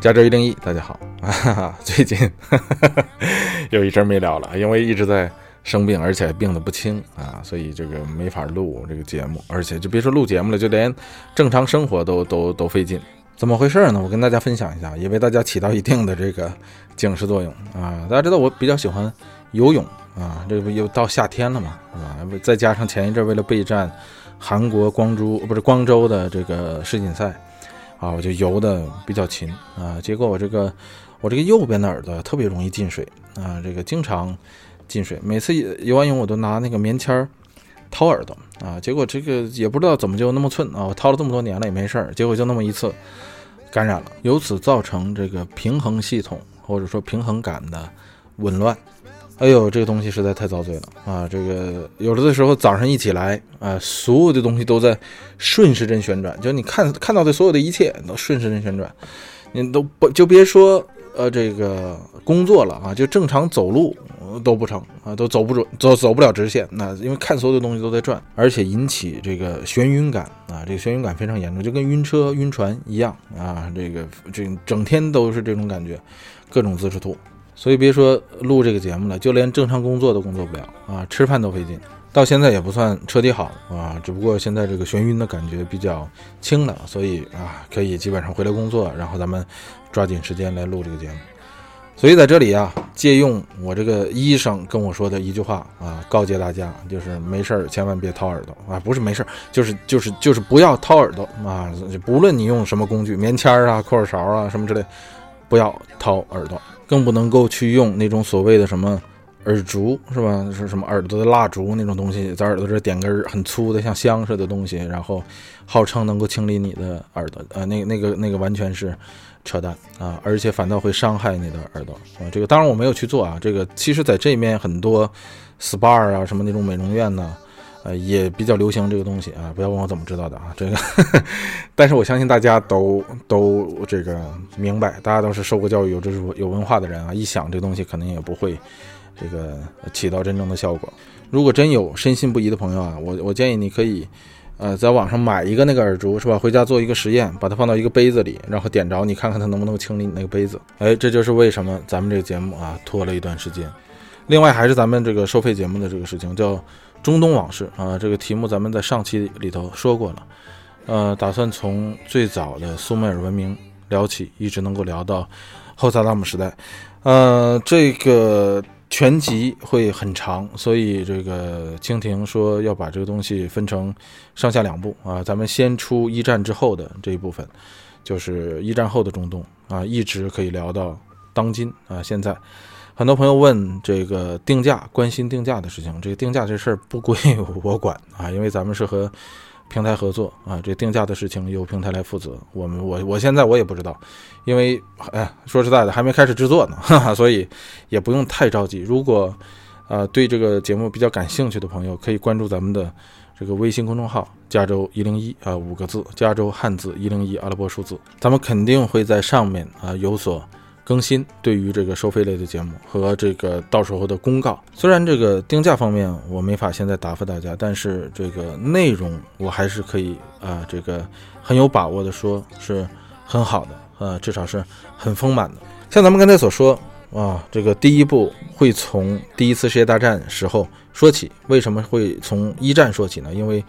加州一零一，大家好啊！最近 有一阵没聊了，因为一直在生病，而且病得不轻啊，所以这个没法录这个节目，而且就别说录节目了，就连正常生活都都都费劲。怎么回事呢？我跟大家分享一下，也为大家起到一定的这个警示作用啊！大家知道我比较喜欢游泳啊，这不又到夏天了嘛，是吧？再加上前一阵为了备战韩国光州不是光州的这个世锦赛。啊，我就游的比较勤啊，结果我这个我这个右边的耳朵特别容易进水啊，这个经常进水，每次游完泳我都拿那个棉签儿掏耳朵啊，结果这个也不知道怎么就那么寸啊，我掏了这么多年了也没事儿，结果就那么一次感染了，由此造成这个平衡系统或者说平衡感的紊乱。哎呦，这个东西实在太遭罪了啊！这个有的时候早上一起来啊，所有的东西都在顺时针旋转，就你看看到的所有的一切都顺时针旋转，你都不就别说呃这个工作了啊，就正常走路都不成啊，都走不准，走走不了直线。那因为看所有的东西都在转，而且引起这个眩晕感啊，这个眩晕感非常严重，就跟晕车、晕船一样啊，这个这整天都是这种感觉，各种姿势吐。所以别说录这个节目了，就连正常工作都工作不了啊，吃饭都费劲。到现在也不算彻底好啊，只不过现在这个眩晕的感觉比较轻了，所以啊，可以基本上回来工作，然后咱们抓紧时间来录这个节目。所以在这里啊，借用我这个医生跟我说的一句话啊，告诫大家，就是没事儿千万别掏耳朵啊，不是没事儿，就是就是就是不要掏耳朵啊，不论你用什么工具，棉签儿啊、扣耳勺啊什么之类，不要掏耳朵。更不能够去用那种所谓的什么耳烛是吧？是什么耳朵的蜡烛那种东西，在耳朵这点根很粗的像香似的东西，然后号称能够清理你的耳朵，呃，那那个那个完全是扯淡啊！而且反倒会伤害你的耳朵啊！这个当然我没有去做啊，这个其实在这面很多 SPA 啊什么那种美容院呢。呃，也比较流行这个东西啊，不要问我怎么知道的啊，这个，但是我相信大家都都这个明白，大家都是受过教育、有知识、有文化的人啊，一想这东西肯定也不会这个起到真正的效果。如果真有深信不疑的朋友啊，我我建议你可以呃在网上买一个那个耳烛是吧？回家做一个实验，把它放到一个杯子里，然后点着，你看看它能不能清理你那个杯子。哎，这就是为什么咱们这个节目啊拖了一段时间。另外还是咱们这个收费节目的这个事情叫。中东往事啊，这个题目咱们在上期里头说过了，呃，打算从最早的苏美尔文明聊起，一直能够聊到后萨达姆时代，呃，这个全集会很长，所以这个蜻蜓说要把这个东西分成上下两部啊，咱们先出一战之后的这一部分，就是一战后的中东啊，一直可以聊到当今啊，现在。很多朋友问这个定价，关心定价的事情。这个定价这事儿不归我管啊，因为咱们是和平台合作啊，这定价的事情由平台来负责。我们我我现在我也不知道，因为哎，说实在的，还没开始制作呢，哈哈，所以也不用太着急。如果啊对这个节目比较感兴趣的朋友，可以关注咱们的这个微信公众号“加州一零一”啊，五个字，加州汉字一零一阿拉伯数字，咱们肯定会在上面啊有所。更新对于这个收费类的节目和这个到时候的公告，虽然这个定价方面我没法现在答复大家，但是这个内容我还是可以啊，这个很有把握的说是很好的，呃，至少是很丰满的。像咱们刚才所说啊，这个第一步会从第一次世界大战时候说起。为什么会从一战说起呢？因为，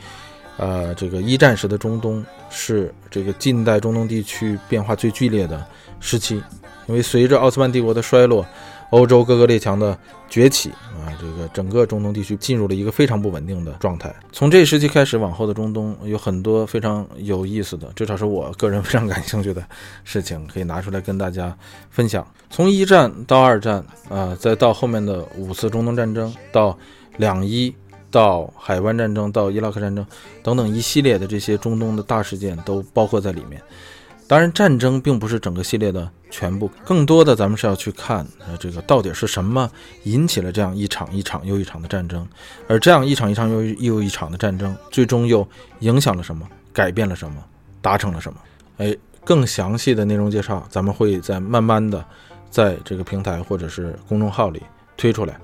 呃，这个一战时的中东是这个近代中东地区变化最剧烈的时期。因为随着奥斯曼帝国的衰落，欧洲各个列强的崛起啊，这个整个中东地区进入了一个非常不稳定的状态。从这时期开始，往后的中东有很多非常有意思的，至少是我个人非常感兴趣的事情，可以拿出来跟大家分享。从一战到二战啊，再到后面的五次中东战争，到两伊，到海湾战争，到伊拉克战争等等一系列的这些中东的大事件都包括在里面。当然，战争并不是整个系列的全部，更多的咱们是要去看，呃，这个到底是什么引起了这样一场一场又一场的战争，而这样一场一场又又一场的战争，最终又影响了什么，改变了什么，达成了什么？哎，更详细的内容介绍，咱们会在慢慢的在这个平台或者是公众号里推出来。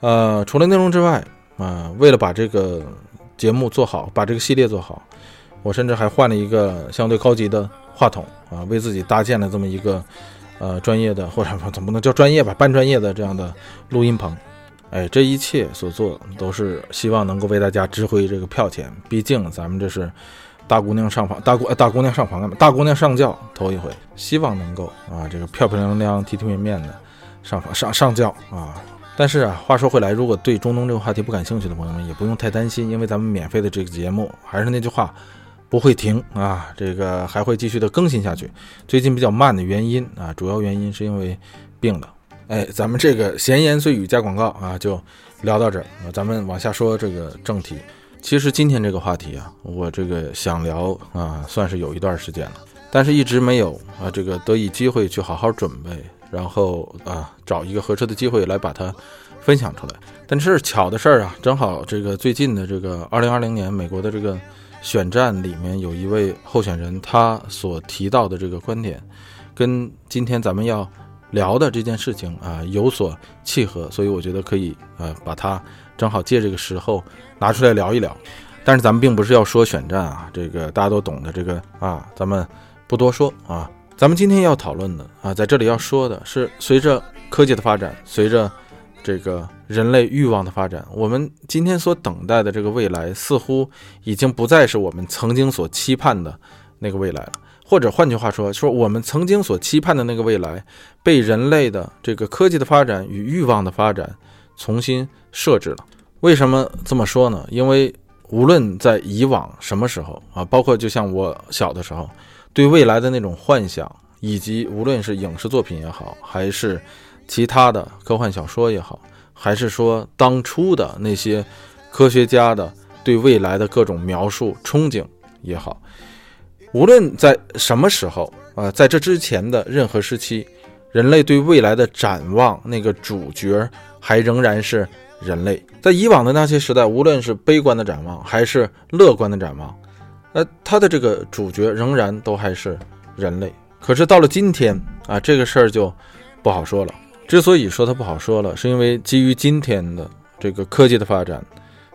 呃，除了内容之外，啊，为了把这个节目做好，把这个系列做好。我甚至还换了一个相对高级的话筒啊，为自己搭建了这么一个呃专业的，或者说怎么能叫专业吧，半专业的这样的录音棚。哎，这一切所做都是希望能够为大家值回这个票钱。毕竟咱们这是大姑娘上房，大姑大姑娘上房干嘛？大姑娘上轿头一回，希望能够啊，这个漂漂亮亮、体体面面的上房上上轿啊。但是啊，话说回来，如果对中东这个话题不感兴趣的朋友们，也不用太担心，因为咱们免费的这个节目还是那句话，不会停啊，这个还会继续的更新下去。最近比较慢的原因啊，主要原因是因为病了。哎，咱们这个闲言碎语加广告啊，就聊到这儿啊。咱们往下说这个正题。其实今天这个话题啊，我这个想聊啊，算是有一段时间了，但是一直没有啊，这个得以机会去好好准备，然后啊，找一个合适的机会来把它分享出来。但是巧的事儿啊，正好这个最近的这个二零二零年美国的这个选战里面，有一位候选人，他所提到的这个观点，跟今天咱们要。聊的这件事情啊有所契合，所以我觉得可以呃把它正好借这个时候拿出来聊一聊。但是咱们并不是要说选战啊，这个大家都懂的这个啊，咱们不多说啊。咱们今天要讨论的啊，在这里要说的是，随着科技的发展，随着这个人类欲望的发展，我们今天所等待的这个未来，似乎已经不再是我们曾经所期盼的那个未来了。或者换句话说，说我们曾经所期盼的那个未来，被人类的这个科技的发展与欲望的发展重新设置了。为什么这么说呢？因为无论在以往什么时候啊，包括就像我小的时候，对未来的那种幻想，以及无论是影视作品也好，还是其他的科幻小说也好，还是说当初的那些科学家的对未来的各种描述、憧憬也好。无论在什么时候啊，在这之前的任何时期，人类对未来的展望，那个主角还仍然是人类。在以往的那些时代，无论是悲观的展望还是乐观的展望，呃，他的这个主角仍然都还是人类。可是到了今天啊，这个事儿就不好说了。之所以说它不好说了，是因为基于今天的这个科技的发展、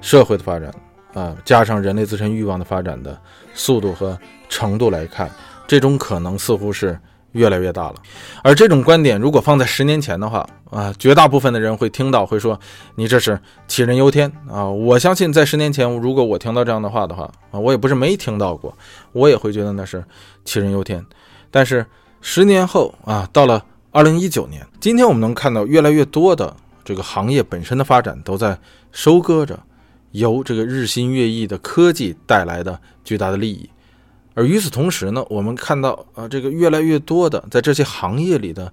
社会的发展啊，加上人类自身欲望的发展的速度和。程度来看，这种可能似乎是越来越大了。而这种观点，如果放在十年前的话，啊，绝大部分的人会听到，会说你这是杞人忧天啊！我相信在十年前，如果我听到这样的话的话，啊，我也不是没听到过，我也会觉得那是杞人忧天。但是十年后啊，到了二零一九年，今天我们能看到越来越多的这个行业本身的发展，都在收割着由这个日新月异的科技带来的巨大的利益。而与此同时呢，我们看到啊，这个越来越多的在这些行业里的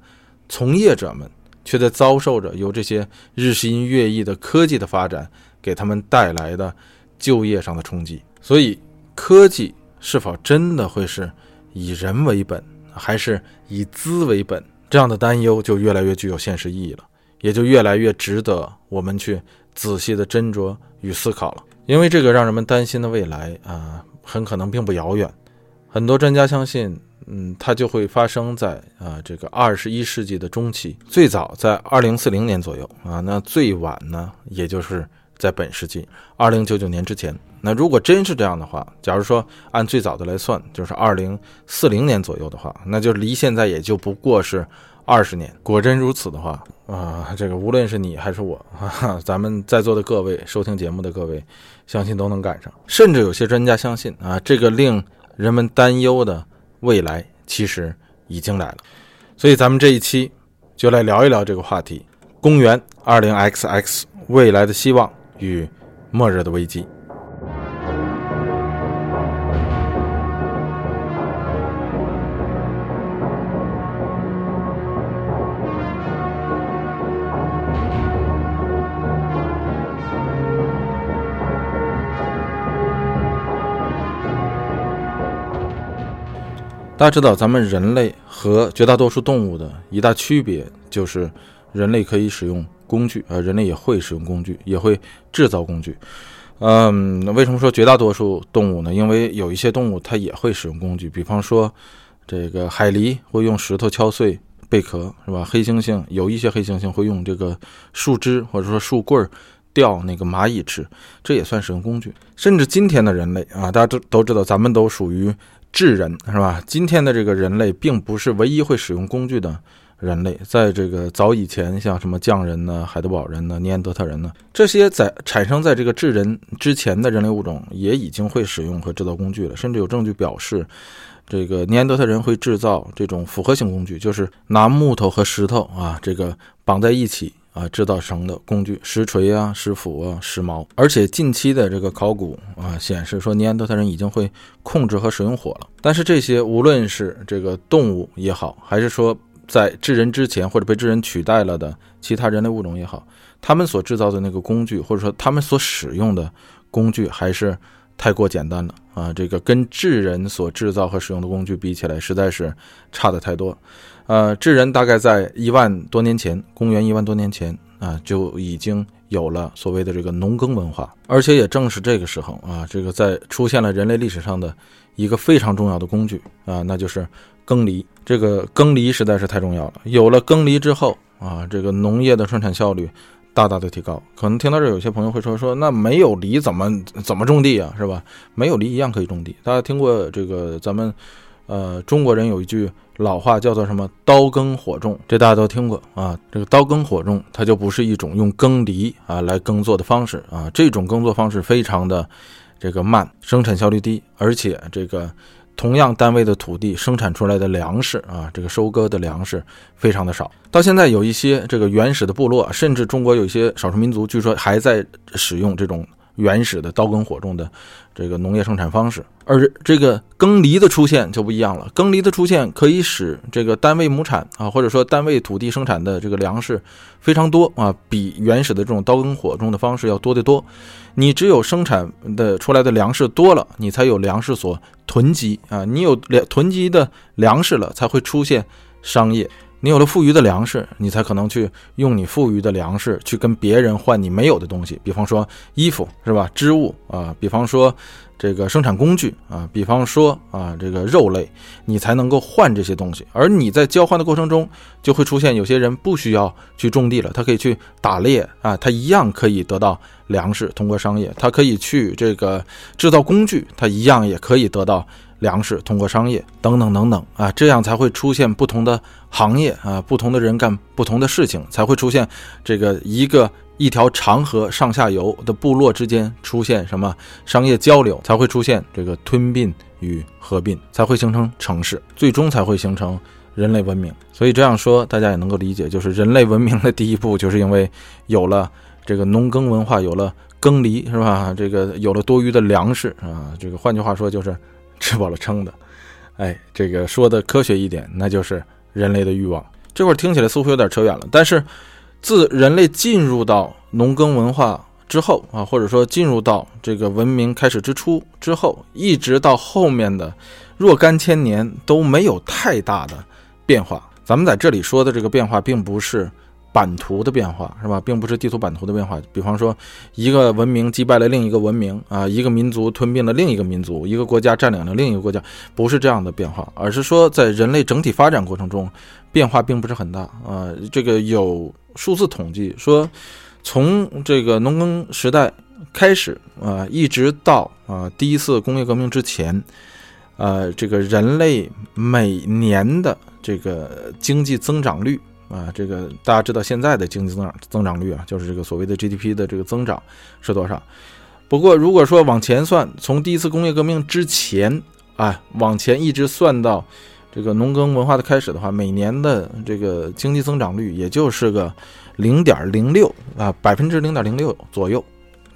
从业者们，却在遭受着由这些日新月异的科技的发展给他们带来的就业上的冲击。所以，科技是否真的会是以人为本，还是以资为本？这样的担忧就越来越具有现实意义了，也就越来越值得我们去仔细的斟酌与思考了。因为这个让人们担心的未来啊，很可能并不遥远。很多专家相信，嗯，它就会发生在啊这个二十一世纪的中期，最早在二零四零年左右啊，那最晚呢，也就是在本世纪二零九九年之前。那如果真是这样的话，假如说按最早的来算，就是二零四零年左右的话，那就离现在也就不过是二十年。果真如此的话啊，这个无论是你还是我，哈哈，咱们在座的各位收听节目的各位，相信都能赶上。甚至有些专家相信啊，这个令人们担忧的未来其实已经来了，所以咱们这一期就来聊一聊这个话题：公元二零 XX 未来的希望与末日的危机。大家知道，咱们人类和绝大多数动物的一大区别就是，人类可以使用工具，呃，人类也会使用工具，也会制造工具。嗯，为什么说绝大多数动物呢？因为有一些动物它也会使用工具，比方说，这个海狸会用石头敲碎贝壳，是吧？黑猩猩有一些黑猩猩会用这个树枝或者说树棍儿。钓那个蚂蚁吃，这也算使用工具。甚至今天的人类啊，大家都都知道，咱们都属于智人，是吧？今天的这个人类并不是唯一会使用工具的人类，在这个早以前，像什么匠人呢、海德堡人呢、尼安德特人呢，这些在产生在这个智人之前的人类物种，也已经会使用和制造工具了，甚至有证据表示。这个尼安德特人会制造这种复合型工具，就是拿木头和石头啊，这个绑在一起啊，制造成的工具，石锤啊、石斧啊、石矛。而且近期的这个考古啊显示说，尼安德特人已经会控制和使用火了。但是这些无论是这个动物也好，还是说在智人之前或者被智人取代了的其他人类物种也好，他们所制造的那个工具，或者说他们所使用的工具，还是。太过简单了啊！这个跟智人所制造和使用的工具比起来，实在是差的太多。呃，智人大概在一万多年前，公元一万多年前啊，就已经有了所谓的这个农耕文化，而且也正是这个时候啊，这个在出现了人类历史上的一个非常重要的工具啊，那就是耕犁。这个耕犁实在是太重要了。有了耕犁之后啊，这个农业的生产效率。大大的提高，可能听到这有些朋友会说说，那没有犁怎么怎么种地啊，是吧？没有犁一样可以种地。大家听过这个咱们，呃，中国人有一句老话叫做什么“刀耕火种”，这大家都听过啊。这个刀耕火种，它就不是一种用耕犁啊来耕作的方式啊，这种耕作方式非常的这个慢，生产效率低，而且这个。同样单位的土地生产出来的粮食啊，这个收割的粮食非常的少。到现在有一些这个原始的部落，甚至中国有一些少数民族，据说还在使用这种。原始的刀耕火种的这个农业生产方式，而这个耕犁的出现就不一样了。耕犁的出现可以使这个单位亩产啊，或者说单位土地生产的这个粮食非常多啊，比原始的这种刀耕火种的方式要多得多。你只有生产的出来的粮食多了，你才有粮食所囤积啊，你有粮囤积的粮食了，才会出现商业。你有了富余的粮食，你才可能去用你富余的粮食去跟别人换你没有的东西，比方说衣服，是吧？织物啊，比方说这个生产工具啊，比方说啊这个肉类，你才能够换这些东西。而你在交换的过程中，就会出现有些人不需要去种地了，他可以去打猎啊，他一样可以得到粮食，通过商业，他可以去这个制造工具，他一样也可以得到。粮食通过商业等等等等啊，这样才会出现不同的行业啊，不同的人干不同的事情，才会出现这个一个一条长河上下游的部落之间出现什么商业交流，才会出现这个吞并与合并，才会形成城市，最终才会形成人类文明。所以这样说大家也能够理解，就是人类文明的第一步，就是因为有了这个农耕文化，有了耕犁，是吧？这个有了多余的粮食啊，这个换句话说就是。吃饱了撑的，哎，这个说的科学一点，那就是人类的欲望。这会儿听起来似乎有点扯远了，但是自人类进入到农耕文化之后啊，或者说进入到这个文明开始之初之后，一直到后面的若干千年都没有太大的变化。咱们在这里说的这个变化，并不是。版图的变化是吧，并不是地图版图的变化。比方说，一个文明击败了另一个文明啊，一个民族吞并了另一个民族，一个国家占领了另一个国家，不是这样的变化，而是说在人类整体发展过程中，变化并不是很大啊。这个有数字统计说，从这个农耕时代开始啊，一直到啊第一次工业革命之前，呃，这个人类每年的这个经济增长率。啊，这个大家知道现在的经济增长增长率啊，就是这个所谓的 GDP 的这个增长是多少？不过如果说往前算，从第一次工业革命之前啊，往前一直算到这个农耕文化的开始的话，每年的这个经济增长率也就是个零点零六啊，百分之零点零六左右。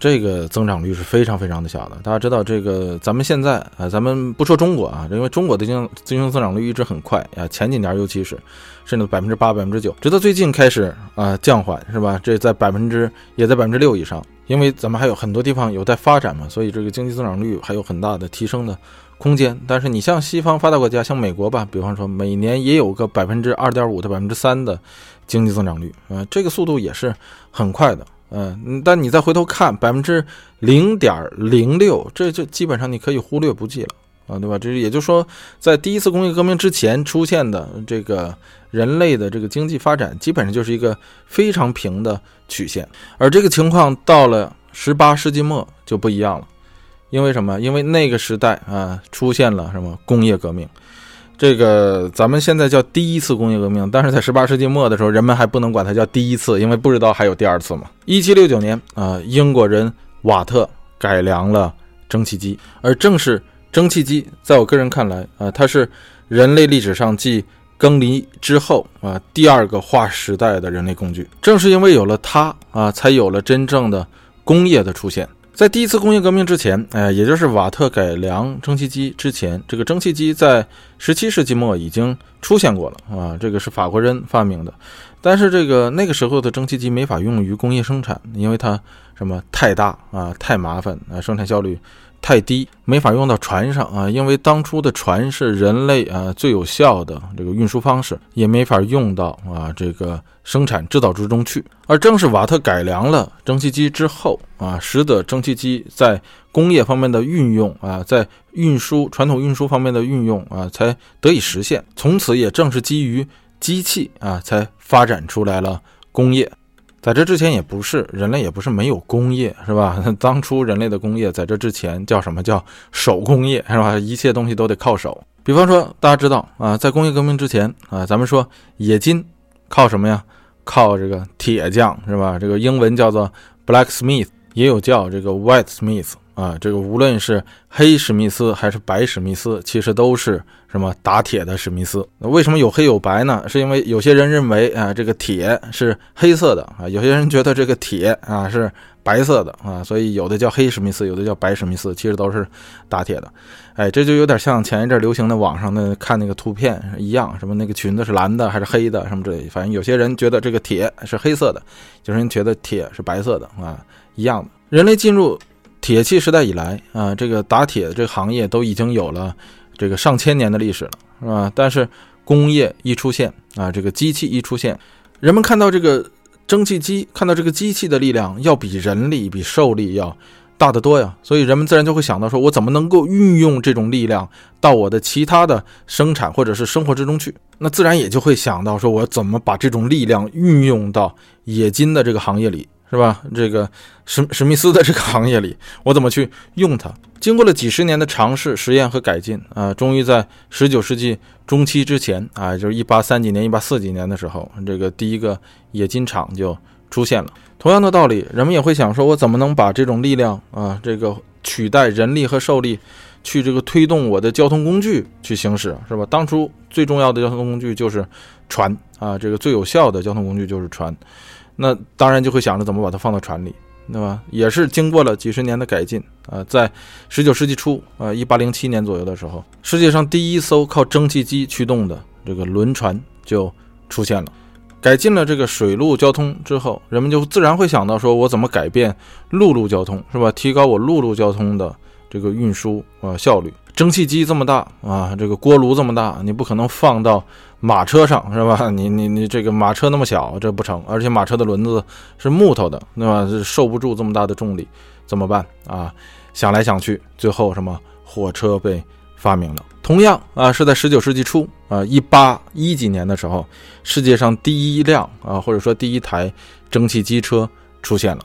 这个增长率是非常非常的小的。大家知道，这个咱们现在啊，咱们不说中国啊，因为中国的经经济增长率一直很快啊，前几年尤其是，甚至百分之八、百分之九，直到最近开始啊降缓，是吧？这在百分之也在百分之六以上，因为咱们还有很多地方有待发展嘛，所以这个经济增长率还有很大的提升的空间。但是你像西方发达国家，像美国吧，比方说每年也有个百分之二点五到百分之三的经济增长率啊，这个速度也是很快的。嗯，但你再回头看百分之零点零六，这就基本上你可以忽略不计了啊，对吧？这也就是说，在第一次工业革命之前出现的这个人类的这个经济发展，基本上就是一个非常平的曲线。而这个情况到了十八世纪末就不一样了，因为什么？因为那个时代啊，出现了什么工业革命？这个咱们现在叫第一次工业革命，但是在十八世纪末的时候，人们还不能管它叫第一次，因为不知道还有第二次嘛。一七六九年啊，英国人瓦特改良了蒸汽机，而正是蒸汽机，在我个人看来啊，它是人类历史上继耕犁之后啊第二个划时代的人类工具。正是因为有了它啊，才有了真正的工业的出现。在第一次工业革命之前，哎，也就是瓦特改良蒸汽机之前，这个蒸汽机在十七世纪末已经出现过了啊。这个是法国人发明的，但是这个那个时候的蒸汽机没法用于工业生产，因为它什么太大啊，太麻烦啊，生产效率。太低，没法用到船上啊，因为当初的船是人类啊最有效的这个运输方式，也没法用到啊这个生产制造之中去。而正是瓦特改良了蒸汽机之后啊，使得蒸汽机在工业方面的运用啊，在运输传统运输方面的运用啊，才得以实现。从此也正是基于机器啊，才发展出来了工业。在这之前也不是人类，也不是没有工业，是吧？当初人类的工业在这之前叫什么叫手工业，是吧？一切东西都得靠手。比方说，大家知道啊，在工业革命之前啊，咱们说冶金靠什么呀？靠这个铁匠，是吧？这个英文叫做 blacksmith，也有叫这个 white smith。啊，这个无论是黑史密斯还是白史密斯，其实都是什么打铁的史密斯。那为什么有黑有白呢？是因为有些人认为啊，这个铁是黑色的啊，有些人觉得这个铁啊是白色的啊，所以有的叫黑史密斯，有的叫白史密斯，其实都是打铁的。哎，这就有点像前一阵流行的网上的看那个图片一样，什么那个裙子是蓝的还是黑的什么之类，反正有些人觉得这个铁是黑色的，有些人觉得铁是白色的啊，一样的。人类进入。铁器时代以来啊，这个打铁这个行业都已经有了这个上千年的历史了，是吧？但是工业一出现啊，这个机器一出现，人们看到这个蒸汽机，看到这个机器的力量要比人力、比兽力要大得多呀，所以人们自然就会想到说，我怎么能够运用这种力量到我的其他的生产或者是生活之中去？那自然也就会想到说，我怎么把这种力量运用到冶金的这个行业里。是吧？这个史史密斯的这个行业里，我怎么去用它？经过了几十年的尝试、实验和改进啊，终于在十九世纪中期之前啊，就是一八三几年、一八四几年的时候，这个第一个冶金厂就出现了。同样的道理，人们也会想说，我怎么能把这种力量啊，这个取代人力和兽力，去这个推动我的交通工具去行驶，是吧？当初最重要的交通工具就是船啊，这个最有效的交通工具就是船。那当然就会想着怎么把它放到船里，对吧？也是经过了几十年的改进啊，在十九世纪初啊，一八零七年左右的时候，世界上第一艘靠蒸汽机驱动的这个轮船就出现了。改进了这个水陆交通之后，人们就自然会想到说，我怎么改变陆路交通，是吧？提高我陆路交通的这个运输啊效率。蒸汽机这么大啊，这个锅炉这么大，你不可能放到马车上是吧？你你你这个马车那么小，这不成。而且马车的轮子是木头的，对吧？是受不住这么大的重力，怎么办啊？想来想去，最后什么火车被发明了。同样啊，是在十九世纪初啊，一八一几年的时候，世界上第一辆啊，或者说第一台蒸汽机车出现了。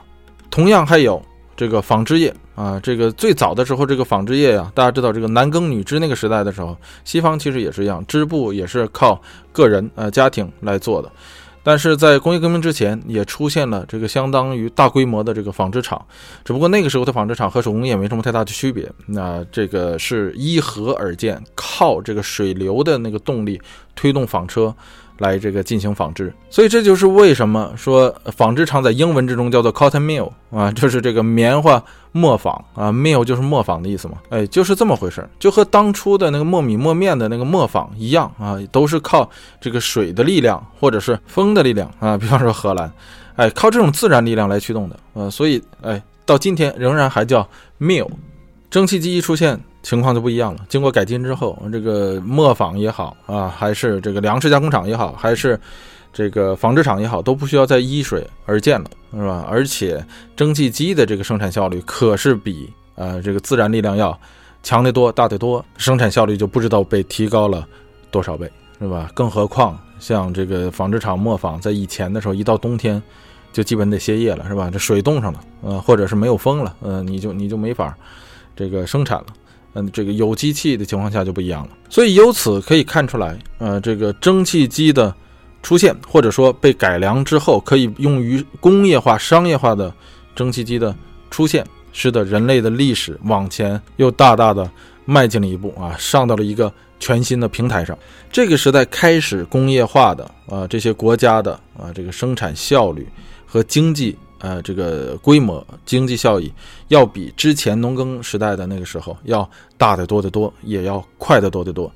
同样还有。这个纺织业啊，这个最早的时候，这个纺织业呀，大家知道，这个男耕女织那个时代的时候，西方其实也是一样，织布也是靠个人呃家庭来做的。但是在工业革命之前，也出现了这个相当于大规模的这个纺织厂，只不过那个时候的纺织厂和手工业没什么太大的区别。那这个是依河而建，靠这个水流的那个动力推动纺车。来这个进行纺织，所以这就是为什么说纺织厂在英文之中叫做 cotton mill 啊，就是这个棉花磨坊啊，mill 就是磨坊的意思嘛，哎，就是这么回事儿就和当初的那个磨米磨面的那个磨坊一样啊，都是靠这个水的力量或者是风的力量啊，比方说荷兰，哎，靠这种自然力量来驱动的，呃，所以哎，到今天仍然还叫 mill，蒸汽机一出现。情况就不一样了。经过改进之后，这个磨坊也好啊，还是这个粮食加工厂也好，还是这个纺织厂也好，都不需要再依水而建了，是吧？而且蒸汽机的这个生产效率可是比呃这个自然力量要强得多、大得多，生产效率就不知道被提高了多少倍，是吧？更何况像这个纺织厂磨坊，在以前的时候，一到冬天就基本得歇业了，是吧？这水冻上了，呃，或者是没有风了，呃，你就你就没法。这个生产了。嗯，这个有机器的情况下就不一样了。所以由此可以看出来，呃，这个蒸汽机的出现，或者说被改良之后可以用于工业化、商业化的蒸汽机的出现，使得人类的历史往前又大大的迈进了一步啊，上到了一个全新的平台上。这个时代开始工业化的啊，这些国家的啊，这个生产效率和经济。呃，这个规模、经济效益要比之前农耕时代的那个时候要大得多得多，也要快得多得多。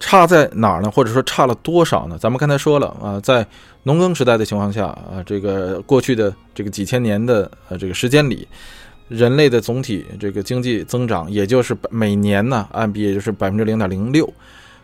差在哪儿呢？或者说差了多少呢？咱们刚才说了啊，在农耕时代的情况下啊，这个过去的这个几千年的呃这个时间里，人类的总体这个经济增长也就是每年呢按比也就是百分之零点零六。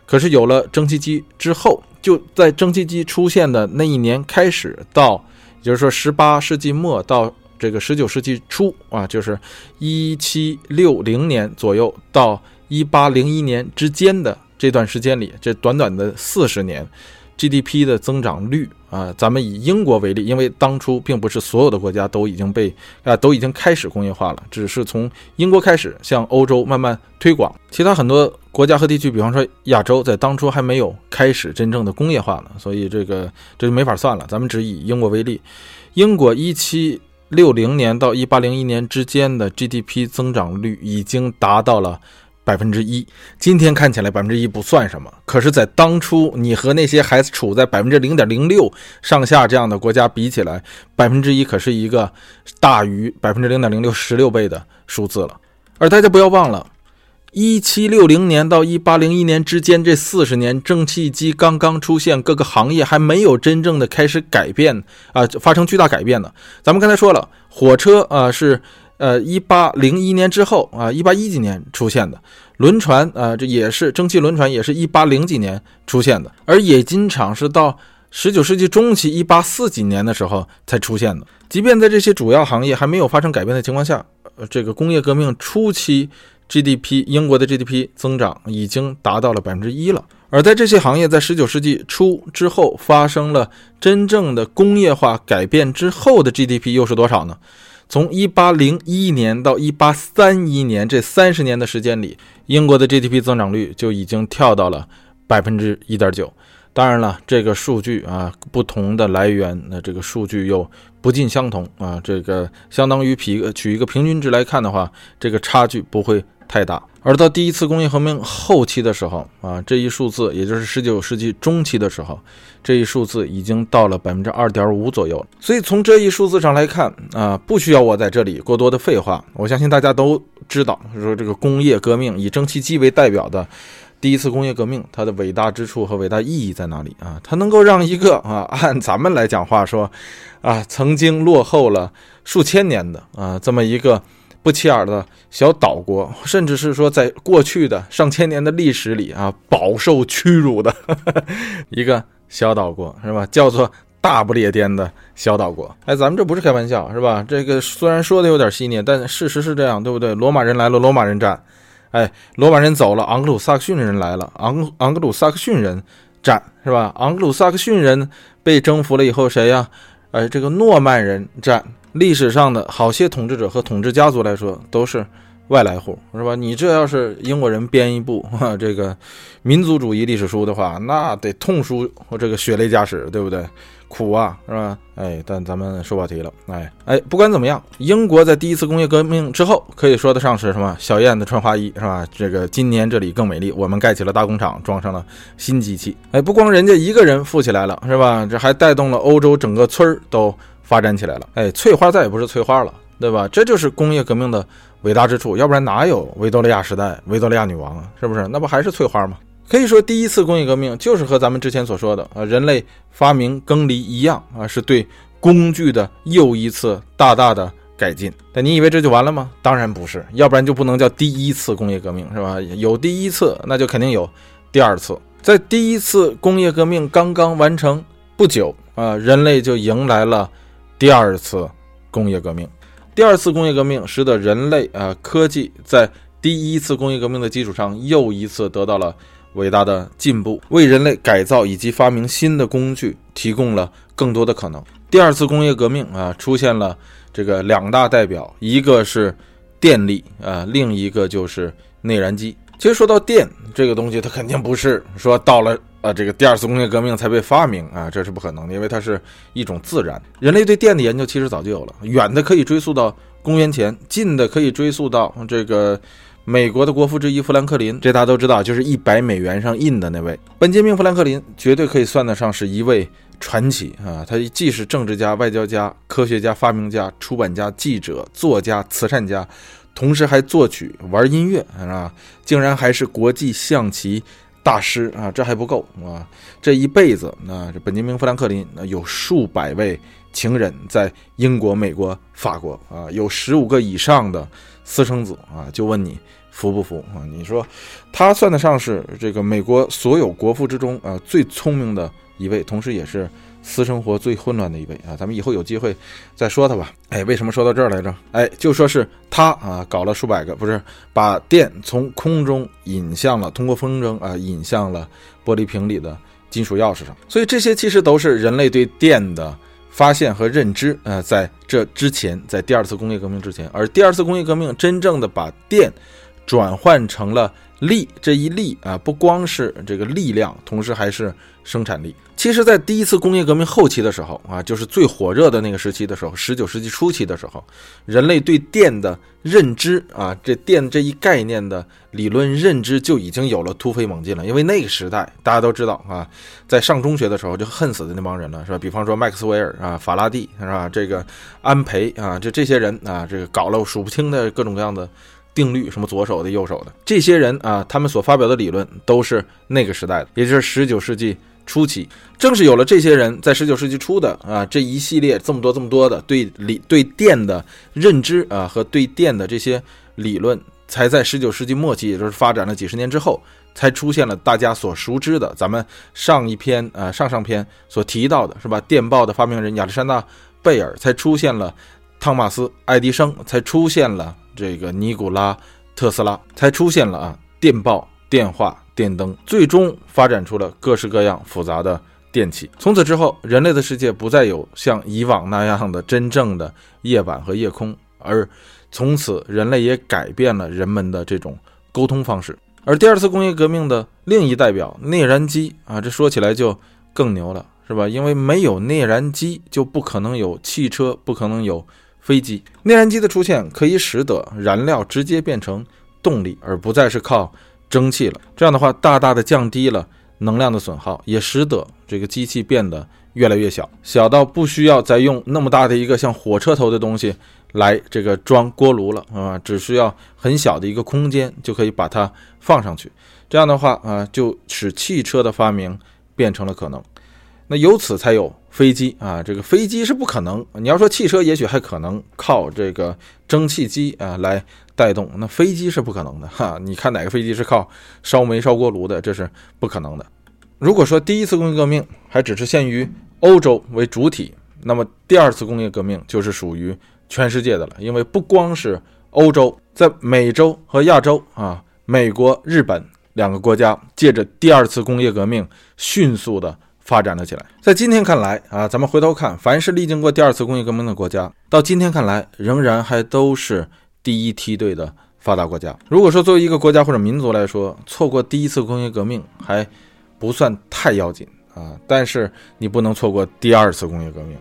可是有了蒸汽机之后，就在蒸汽机出现的那一年开始到。也就是说，十八世纪末到这个十九世纪初啊，就是一七六零年左右到一八零一年之间的这段时间里，这短短的四十年，GDP 的增长率啊，咱们以英国为例，因为当初并不是所有的国家都已经被啊都已经开始工业化了，只是从英国开始向欧洲慢慢推广，其他很多国家和地区，比方说亚洲，在当初还没有开始真正的工业化呢，所以这个这就没法算了。咱们只以英国为例，英国一七六零年到一八零一年之间的 GDP 增长率已经达到了百分之一。今天看起来百分之一不算什么，可是，在当初你和那些还处在百分之零点零六上下这样的国家比起来，百分之一可是一个大于百分之零点零六十六倍的数字了。而大家不要忘了。一七六零年到一八零一年之间，这四十年，蒸汽机刚刚出现，各个行业还没有真正的开始改变啊，发生巨大改变呢。咱们刚才说了，火车啊是呃一八零一年之后啊，一八一几年出现的，轮船啊这也是蒸汽轮船，也是一八零几年出现的，而冶金厂是到十九世纪中期一八四几年的时候才出现的。即便在这些主要行业还没有发生改变的情况下，呃，这个工业革命初期。GDP，英国的 GDP 增长已经达到了百分之一了。而在这些行业在十九世纪初之后发生了真正的工业化改变之后的 GDP 又是多少呢？从一八零一年到一八三一年这三十年的时间里，英国的 GDP 增长率就已经跳到了百分之一点九。当然了，这个数据啊，不同的来源，那这个数据又不尽相同啊。这个相当于取取一个平均值来看的话，这个差距不会。太大，而到第一次工业革命后期的时候啊，这一数字，也就是十九世纪中期的时候，这一数字已经到了百分之二点五左右。所以从这一数字上来看啊，不需要我在这里过多的废话，我相信大家都知道，说这个工业革命以蒸汽机为代表的第一次工业革命，它的伟大之处和伟大意义在哪里啊？它能够让一个啊，按咱们来讲话说，啊，曾经落后了数千年的啊，这么一个。不起眼的小岛国，甚至是说在过去的上千年的历史里啊，饱受屈辱的 一个小岛国，是吧？叫做大不列颠的小岛国。哎，咱们这不是开玩笑，是吧？这个虽然说的有点戏谑，但事实是这样，对不对？罗马人来了，罗马人战；哎，罗马人走了，昂格鲁萨克逊人来了，昂昂格鲁萨克逊人战，是吧？昂格鲁萨克逊人被征服了以后，谁呀？哎，这个诺曼人战。历史上的好些统治者和统治家族来说，都是外来户，是吧？你这要是英国人编一部 这个民族主义历史书的话，那得痛书或这个血泪驾驶，对不对？苦啊，是吧？哎，但咱们说跑题了，哎哎，不管怎么样，英国在第一次工业革命之后，可以说得上是什么？小燕子穿花衣，是吧？这个今年这里更美丽，我们盖起了大工厂，装上了新机器，哎，不光人家一个人富起来了，是吧？这还带动了欧洲整个村儿都。发展起来了，哎，翠花再也不是翠花了，对吧？这就是工业革命的伟大之处，要不然哪有维多利亚时代、维多利亚女王啊？是不是？那不还是翠花吗？可以说，第一次工业革命就是和咱们之前所说的啊，人类发明耕犁一样啊，是对工具的又一次大大的改进。但你以为这就完了吗？当然不是，要不然就不能叫第一次工业革命，是吧？有第一次，那就肯定有第二次。在第一次工业革命刚刚完成不久啊，人类就迎来了。第二次工业革命，第二次工业革命使得人类啊科技在第一次工业革命的基础上又一次得到了伟大的进步，为人类改造以及发明新的工具提供了更多的可能。第二次工业革命啊出现了这个两大代表，一个是电力啊，另一个就是内燃机。其实说到电这个东西，它肯定不是说到了啊这个第二次工业革命才被发明啊，这是不可能的，因为它是一种自然。人类对电的研究其实早就有了，远的可以追溯到公元前，近的可以追溯到这个美国的国父之一富兰克林，这大家都知道，就是一百美元上印的那位本杰明·富兰克林，绝对可以算得上是一位传奇啊！他既是政治家、外交家、科学家、发明家、出版家、记者、作家、慈善家。同时还作曲、玩音乐，啊，竟然还是国际象棋大师啊！这还不够啊！这一辈子，那这本杰明·富兰克林有数百位情人，在英国、美国、法国啊，有十五个以上的私生子啊！就问你服不服啊？你说他算得上是这个美国所有国父之中啊最聪明的一位，同时也是。私生活最混乱的一位啊，咱们以后有机会再说他吧。哎，为什么说到这儿来着？哎，就说是他啊，搞了数百个，不是把电从空中引向了，通过风筝啊，引向了玻璃瓶里的金属钥匙上。所以这些其实都是人类对电的发现和认知。呃，在这之前，在第二次工业革命之前，而第二次工业革命真正的把电转换成了。力这一力啊，不光是这个力量，同时还是生产力。其实，在第一次工业革命后期的时候啊，就是最火热的那个时期的时候，十九世纪初期的时候，人类对电的认知啊，这电这一概念的理论认知就已经有了突飞猛进了。因为那个时代大家都知道啊，在上中学的时候就恨死的那帮人了，是吧？比方说麦克斯韦尔啊、法拉第是吧？这个安培啊，就这些人啊，这个搞了数不清的各种各样的。定律什么左手的右手的这些人啊，他们所发表的理论都是那个时代的，也就是十九世纪初期。正是有了这些人在十九世纪初的啊这一系列这么多这么多的对理对电的认知啊和对电的这些理论，才在十九世纪末期，也就是发展了几十年之后，才出现了大家所熟知的咱们上一篇啊上上篇所提到的是吧？电报的发明人亚历山大贝尔，才出现了汤马斯爱迪生，才出现了。这个尼古拉特斯拉才出现了啊，电报、电话、电灯，最终发展出了各式各样复杂的电器。从此之后，人类的世界不再有像以往那样的真正的夜晚和夜空，而从此人类也改变了人们的这种沟通方式。而第二次工业革命的另一代表内燃机啊，这说起来就更牛了，是吧？因为没有内燃机，就不可能有汽车，不可能有。飞机内燃机的出现，可以使得燃料直接变成动力，而不再是靠蒸汽了。这样的话，大大的降低了能量的损耗，也使得这个机器变得越来越小，小到不需要再用那么大的一个像火车头的东西来这个装锅炉了啊，只需要很小的一个空间就可以把它放上去。这样的话啊，就使汽车的发明变成了可能。那由此才有飞机啊，这个飞机是不可能。你要说汽车，也许还可能靠这个蒸汽机啊来带动，那飞机是不可能的哈。你看哪个飞机是靠烧煤烧锅炉的？这是不可能的。如果说第一次工业革命还只是限于欧洲为主体，那么第二次工业革命就是属于全世界的了。因为不光是欧洲，在美洲和亚洲啊，美国、日本两个国家借着第二次工业革命迅速的。发展了起来。在今天看来啊，咱们回头看，凡是历经过第二次工业革命的国家，到今天看来，仍然还都是第一梯队的发达国家。如果说作为一个国家或者民族来说，错过第一次工业革命还不算太要紧啊，但是你不能错过第二次工业革命，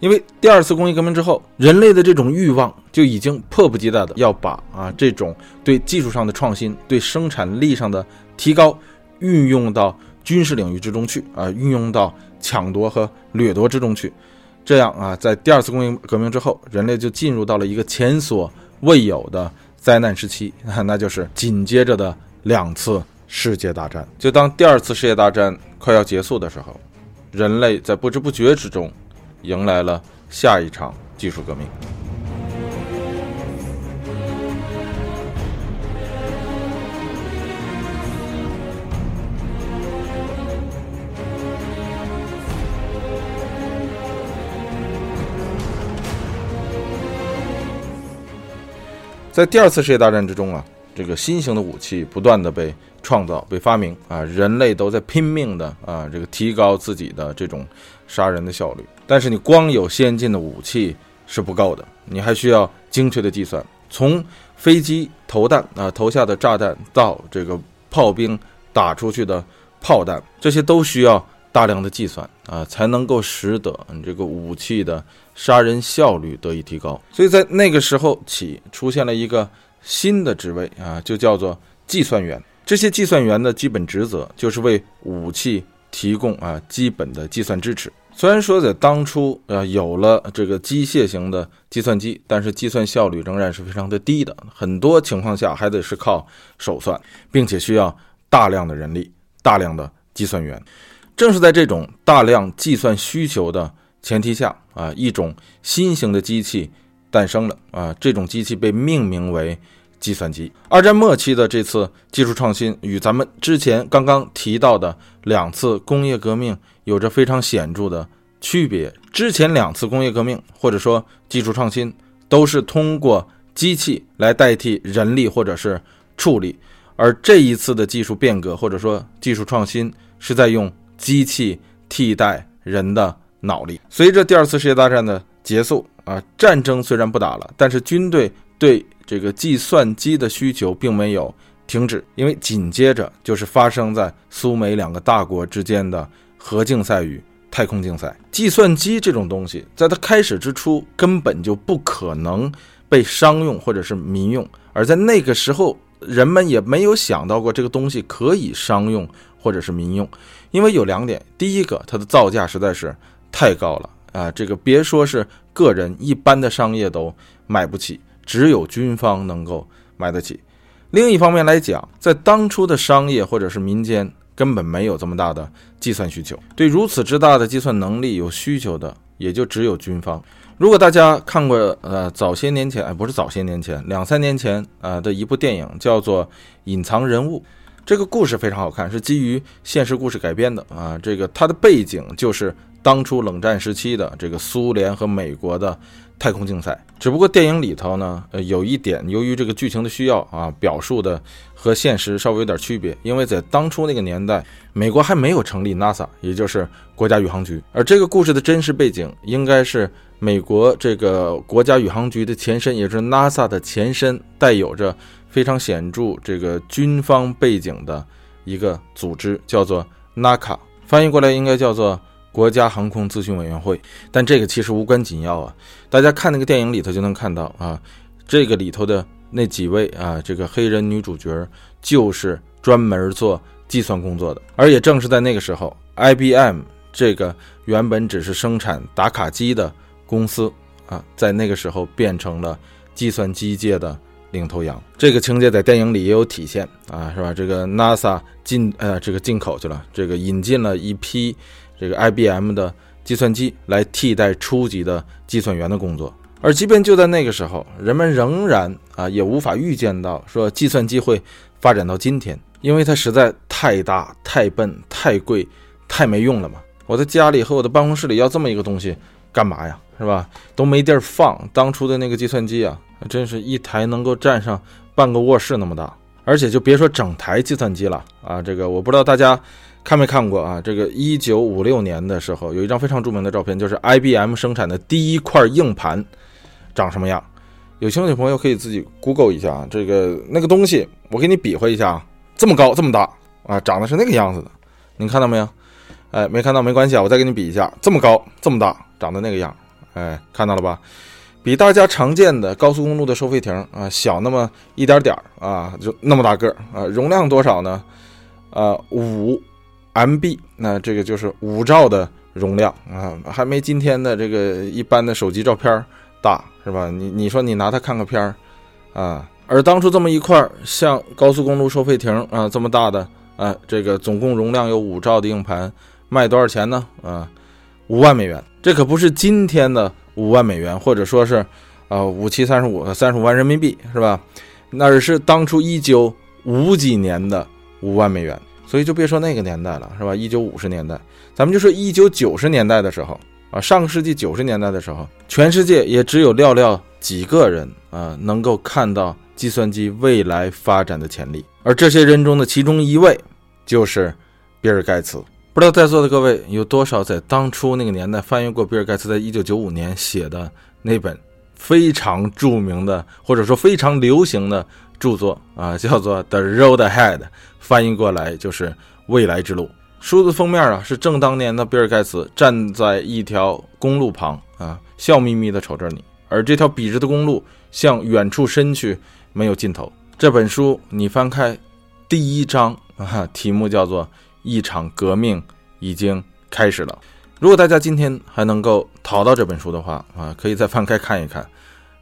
因为第二次工业革命之后，人类的这种欲望就已经迫不及待的要把啊这种对技术上的创新、对生产力上的提高运用到。军事领域之中去啊，运用到抢夺和掠夺之中去，这样啊，在第二次工业革命之后，人类就进入到了一个前所未有的灾难时期，那就是紧接着的两次世界大战。就当第二次世界大战快要结束的时候，人类在不知不觉之中迎来了下一场技术革命。在第二次世界大战之中啊，这个新型的武器不断的被创造、被发明啊，人类都在拼命的啊，这个提高自己的这种杀人的效率。但是你光有先进的武器是不够的，你还需要精确的计算、从飞机投弹啊投下的炸弹到这个炮兵打出去的炮弹，这些都需要大量的计算啊，才能够使得你这个武器的杀人效率得以提高。所以在那个时候起，出现了一个新的职位啊，就叫做计算员。这些计算员的基本职责就是为武器提供啊基本的计算支持。虽然说在当初啊有了这个机械型的计算机，但是计算效率仍然是非常的低的，很多情况下还得是靠手算，并且需要大量的人力、大量的计算员。正是在这种大量计算需求的前提下啊，一种新型的机器诞生了啊，这种机器被命名为计算机。二战末期的这次技术创新与咱们之前刚刚提到的两次工业革命。有着非常显著的区别。之前两次工业革命或者说技术创新，都是通过机器来代替人力或者是处理，而这一次的技术变革或者说技术创新，是在用机器替代人的脑力。随着第二次世界大战的结束啊，战争虽然不打了，但是军队对这个计算机的需求并没有停止，因为紧接着就是发生在苏美两个大国之间的。核竞赛与太空竞赛，计算机这种东西，在它开始之初根本就不可能被商用或者是民用，而在那个时候，人们也没有想到过这个东西可以商用或者是民用，因为有两点：第一个，它的造价实在是太高了啊，这个别说是个人，一般的商业都买不起，只有军方能够买得起；另一方面来讲，在当初的商业或者是民间。根本没有这么大的计算需求，对如此之大的计算能力有需求的，也就只有军方。如果大家看过，呃，早些年前，哎，不是早些年前，两三年前，啊的一部电影叫做《隐藏人物》，这个故事非常好看，是基于现实故事改编的啊。这个它的背景就是当初冷战时期的这个苏联和美国的太空竞赛，只不过电影里头呢，呃，有一点，由于这个剧情的需要啊，表述的。和现实稍微有点区别，因为在当初那个年代，美国还没有成立 NASA，也就是国家宇航局。而这个故事的真实背景，应该是美国这个国家宇航局的前身，也就是 NASA 的前身，带有着非常显著这个军方背景的一个组织，叫做 NACA，翻译过来应该叫做国家航空咨询委员会。但这个其实无关紧要啊，大家看那个电影里头就能看到啊，这个里头的。那几位啊，这个黑人女主角就是专门做计算工作的，而也正是在那个时候，IBM 这个原本只是生产打卡机的公司啊，在那个时候变成了计算机界的领头羊。这个情节在电影里也有体现啊，是吧？这个 NASA 进呃这个进口去了，这个引进了一批这个 IBM 的计算机来替代初级的计算员的工作。而即便就在那个时候，人们仍然啊也无法预见到说计算机会发展到今天，因为它实在太大、太笨、太贵、太没用了嘛。我在家里和我的办公室里要这么一个东西干嘛呀？是吧？都没地儿放。当初的那个计算机啊，真是一台能够占上半个卧室那么大，而且就别说整台计算机了啊。这个我不知道大家看没看过啊？这个一九五六年的时候，有一张非常著名的照片，就是 IBM 生产的第一块硬盘。长什么样？有兴趣的朋友可以自己 Google 一下啊。这个那个东西，我给你比划一下啊，这么高，这么大啊，长得是那个样子的。您看到没有？哎，没看到没关系啊，我再给你比一下，这么高，这么大，长得那个样。哎，看到了吧？比大家常见的高速公路的收费亭啊小那么一点点儿啊，就那么大个儿啊。容量多少呢？呃，五 MB，那这个就是五兆的容量啊，还没今天的这个一般的手机照片大。是吧？你你说你拿它看个片儿，啊，而当初这么一块像高速公路收费亭啊这么大的啊，这个总共容量有五兆的硬盘，卖多少钱呢？啊，五万美元。这可不是今天的五万美元，或者说是啊五七三十五三十五万人民币，是吧？那是当初一九五几年的五万美元。所以就别说那个年代了，是吧？一九五十年代，咱们就说一九九十年代的时候。啊，上个世纪九十年代的时候，全世界也只有寥寥几个人啊，能够看到计算机未来发展的潜力。而这些人中的其中一位，就是比尔盖茨。不知道在座的各位有多少在当初那个年代翻阅过比尔盖茨在一九九五年写的那本非常著名的或者说非常流行的著作啊，叫做《The Road Ahead》，翻译过来就是“未来之路”。书的封面啊，是正当年的比尔盖茨站在一条公路旁啊，笑眯眯地瞅着你，而这条笔直的公路向远处伸去，没有尽头。这本书你翻开第一章啊，题目叫做“一场革命已经开始了”。如果大家今天还能够淘到这本书的话啊，可以再翻开看一看，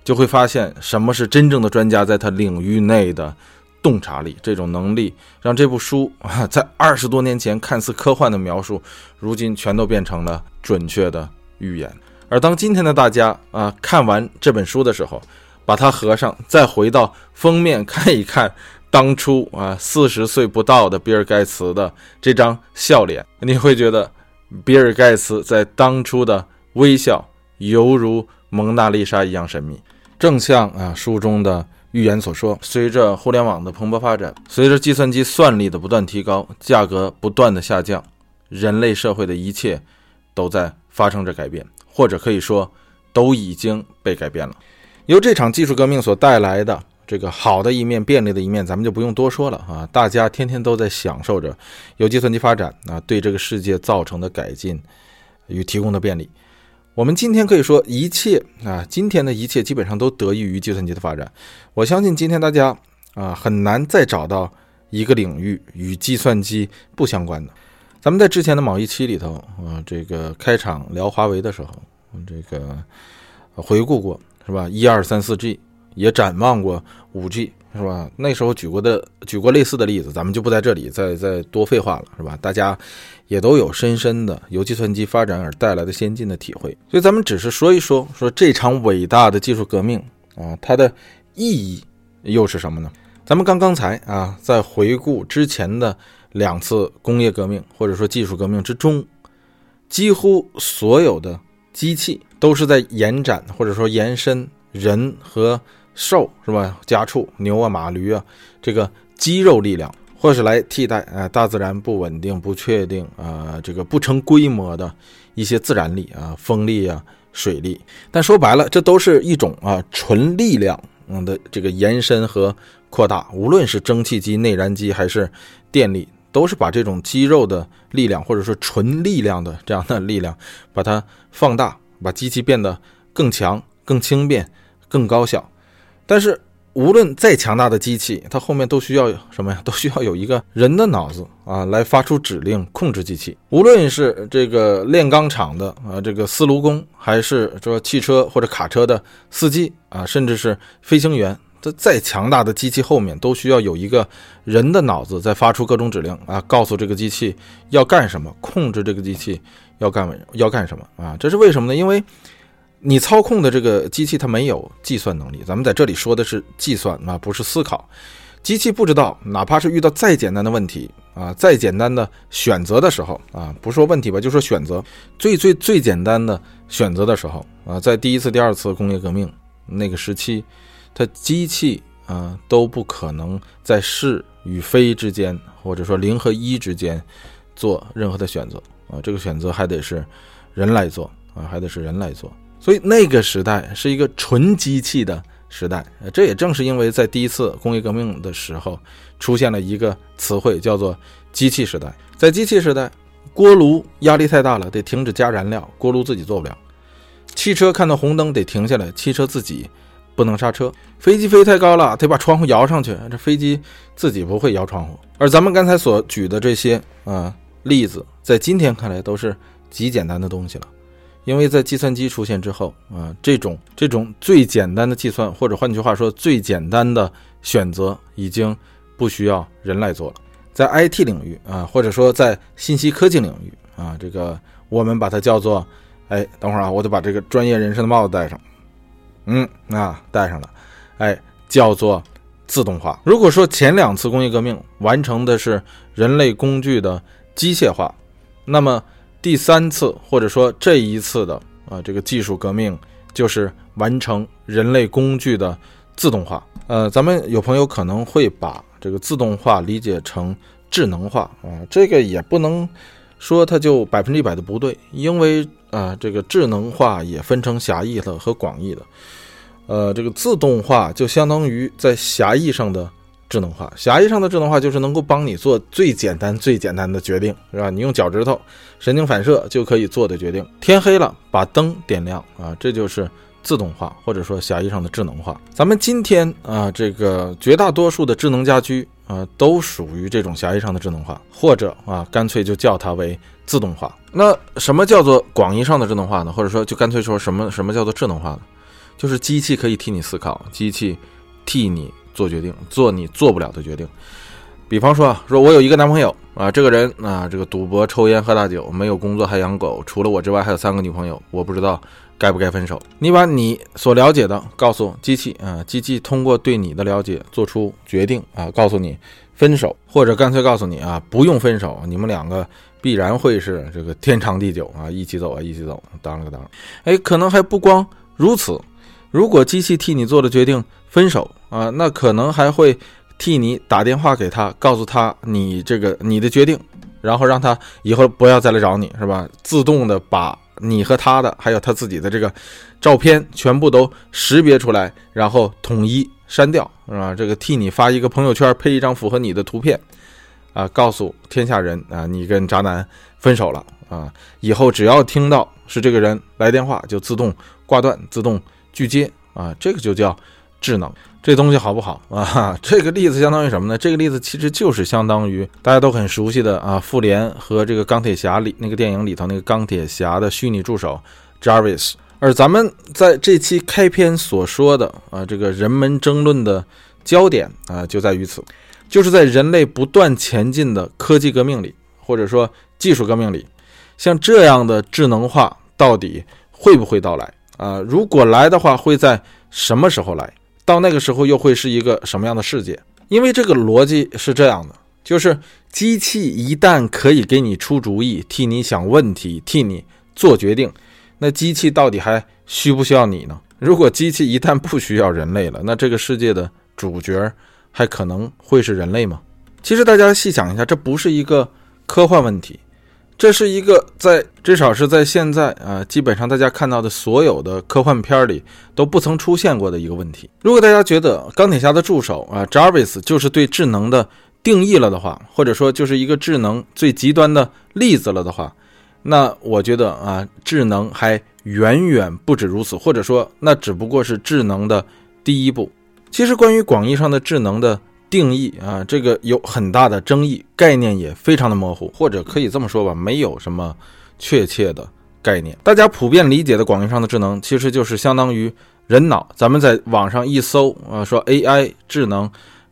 就会发现什么是真正的专家在他领域内的。洞察力这种能力，让这部书啊，在二十多年前看似科幻的描述，如今全都变成了准确的预言。而当今天的大家啊看完这本书的时候，把它合上，再回到封面看一看当初啊四十岁不到的比尔盖茨的这张笑脸，你会觉得比尔盖茨在当初的微笑犹如蒙娜丽莎一样神秘，正像啊书中的。预言所说，随着互联网的蓬勃发展，随着计算机算力的不断提高，价格不断的下降，人类社会的一切都在发生着改变，或者可以说都已经被改变了。由这场技术革命所带来的这个好的一面、便利的一面，咱们就不用多说了啊！大家天天都在享受着由计算机发展啊对这个世界造成的改进与提供的便利。我们今天可以说一切啊，今天的一切基本上都得益于计算机的发展。我相信今天大家啊很难再找到一个领域与计算机不相关的。咱们在之前的某一期里头啊，这个开场聊华为的时候，这个回顾过是吧？一二三四 G 也展望过五 G 是吧？那时候举过的举过类似的例子，咱们就不在这里再再多废话了是吧？大家。也都有深深的由计算机发展而带来的先进的体会，所以咱们只是说一说，说这场伟大的技术革命啊，它的意义又是什么呢？咱们刚刚才啊，在回顾之前的两次工业革命或者说技术革命之中，几乎所有的机器都是在延展或者说延伸人和兽是吧？家畜、牛啊、马、驴啊，这个肌肉力量。或是来替代啊，大自然不稳定、不确定啊，这个不成规模的一些自然力啊，风力啊、水力。但说白了，这都是一种啊纯力量嗯的这个延伸和扩大。无论是蒸汽机、内燃机还是电力，都是把这种肌肉的力量或者说纯力量的这样的力量，把它放大，把机器变得更强、更轻便、更高效。但是。无论再强大的机器，它后面都需要什么呀？都需要有一个人的脑子啊，来发出指令控制机器。无论是这个炼钢厂的啊，这个司炉工，还是说汽车或者卡车的司机啊，甚至是飞行员，这再强大的机器后面都需要有一个人的脑子在发出各种指令啊，告诉这个机器要干什么，控制这个机器要干要干什么啊？这是为什么呢？因为。你操控的这个机器，它没有计算能力。咱们在这里说的是计算啊，不是思考。机器不知道，哪怕是遇到再简单的问题啊，再简单的选择的时候啊，不说问题吧，就说选择最最最简单的选择的时候啊，在第一次、第二次工业革命那个时期，它机器啊都不可能在是与非之间，或者说零和一之间做任何的选择啊，这个选择还得是人来做啊，还得是人来做。所以那个时代是一个纯机器的时代，这也正是因为在第一次工业革命的时候出现了一个词汇，叫做“机器时代”。在机器时代，锅炉压力太大了，得停止加燃料，锅炉自己做不了；汽车看到红灯得停下来，汽车自己不能刹车；飞机飞太高了，得把窗户摇上去，这飞机自己不会摇窗户。而咱们刚才所举的这些啊例子，在今天看来都是极简单的东西了。因为在计算机出现之后啊，这种这种最简单的计算，或者换句话说，最简单的选择，已经不需要人来做了。在 IT 领域啊，或者说在信息科技领域啊，这个我们把它叫做，哎，等会儿啊，我得把这个专业人士的帽子戴上。嗯，啊，戴上了，哎，叫做自动化。如果说前两次工业革命完成的是人类工具的机械化，那么。第三次或者说这一次的啊，这个技术革命就是完成人类工具的自动化。呃，咱们有朋友可能会把这个自动化理解成智能化啊，这个也不能说它就百分之一百的不对，因为啊，这个智能化也分成狭义的和广义的。呃，这个自动化就相当于在狭义上的智能化。狭义上的智能化就是能够帮你做最简单、最简单的决定，是吧？你用脚趾头神经反射就可以做的决定。天黑了，把灯点亮啊，这就是自动化，或者说狭义上的智能化。咱们今天啊，这个绝大多数的智能家居啊，都属于这种狭义上的智能化，或者啊，干脆就叫它为自动化。那什么叫做广义上的智能化呢？或者说，就干脆说什么什么叫做智能化呢？就是机器可以替你思考，机器替你做决定，做你做不了的决定。比方说啊，说我有一个男朋友啊，这个人啊，这个赌博、抽烟、喝大酒，没有工作，还养狗，除了我之外还有三个女朋友，我不知道该不该分手。你把你所了解的告诉机器啊，机器通过对你的了解做出决定啊，告诉你分手，或者干脆告诉你啊，不用分手，你们两个必然会是这个天长地久啊，一起走啊，一起走。当了个当，哎，可能还不光如此。如果机器替你做了决定分手啊，那可能还会替你打电话给他，告诉他你这个你的决定，然后让他以后不要再来找你，是吧？自动的把你和他的还有他自己的这个照片全部都识别出来，然后统一删掉，是吧？这个替你发一个朋友圈，配一张符合你的图片，啊，告诉天下人啊，你跟渣男分手了啊！以后只要听到是这个人来电话，就自动挂断，自动。拒接啊，这个就叫智能。这东西好不好啊？这个例子相当于什么呢？这个例子其实就是相当于大家都很熟悉的啊，复联和这个钢铁侠里那个电影里头那个钢铁侠的虚拟助手 Jarvis。而咱们在这期开篇所说的啊，这个人们争论的焦点啊，就在于此，就是在人类不断前进的科技革命里，或者说技术革命里，像这样的智能化到底会不会到来？啊，如果来的话，会在什么时候来？到那个时候又会是一个什么样的世界？因为这个逻辑是这样的，就是机器一旦可以给你出主意、替你想问题、替你做决定，那机器到底还需不需要你呢？如果机器一旦不需要人类了，那这个世界的主角还可能会是人类吗？其实大家细想一下，这不是一个科幻问题。这是一个在至少是在现在啊，基本上大家看到的所有的科幻片里都不曾出现过的一个问题。如果大家觉得钢铁侠的助手啊，Jarvis 就是对智能的定义了的话，或者说就是一个智能最极端的例子了的话，那我觉得啊，智能还远远不止如此，或者说那只不过是智能的第一步。其实关于广义上的智能的。定义啊，这个有很大的争议，概念也非常的模糊，或者可以这么说吧，没有什么确切的概念。大家普遍理解的广义上的智能，其实就是相当于人脑。咱们在网上一搜啊，说 AI 智能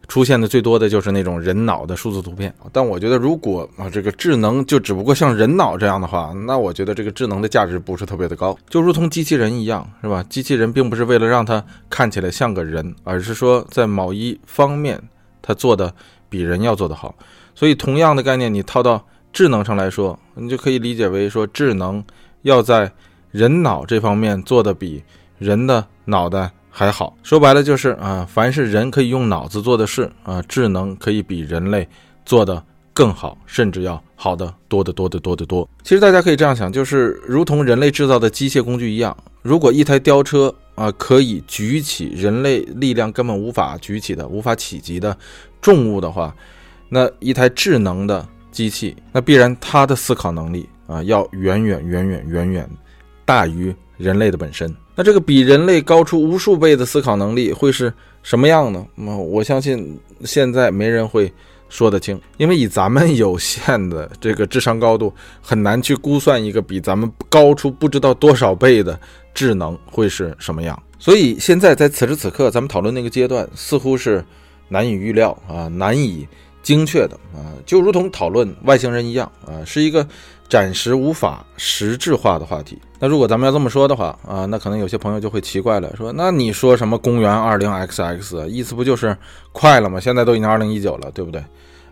出现的最多的就是那种人脑的数字图片。但我觉得，如果啊这个智能就只不过像人脑这样的话，那我觉得这个智能的价值不是特别的高，就如同机器人一样，是吧？机器人并不是为了让它看起来像个人，而是说在某一方面。它做的比人要做得好，所以同样的概念，你套到智能上来说，你就可以理解为说，智能要在人脑这方面做的比人的脑袋还好。说白了就是啊，凡是人可以用脑子做的事啊，智能可以比人类做的更好，甚至要好的多得多得多得多。其实大家可以这样想，就是如同人类制造的机械工具一样，如果一台吊车。啊，可以举起人类力量根本无法举起的、无法企及的重物的话，那一台智能的机器，那必然它的思考能力啊，要远远远远远远大于人类的本身。那这个比人类高出无数倍的思考能力会是什么样呢？那我相信现在没人会说得清，因为以咱们有限的这个智商高度，很难去估算一个比咱们高出不知道多少倍的。智能会是什么样？所以现在在此时此刻，咱们讨论那个阶段，似乎是难以预料啊，难以精确的啊，就如同讨论外星人一样啊，是一个暂时无法实质化的话题。那如果咱们要这么说的话啊，那可能有些朋友就会奇怪了，说那你说什么公元二零 XX，意思不就是快了吗？现在都已经二零一九了，对不对？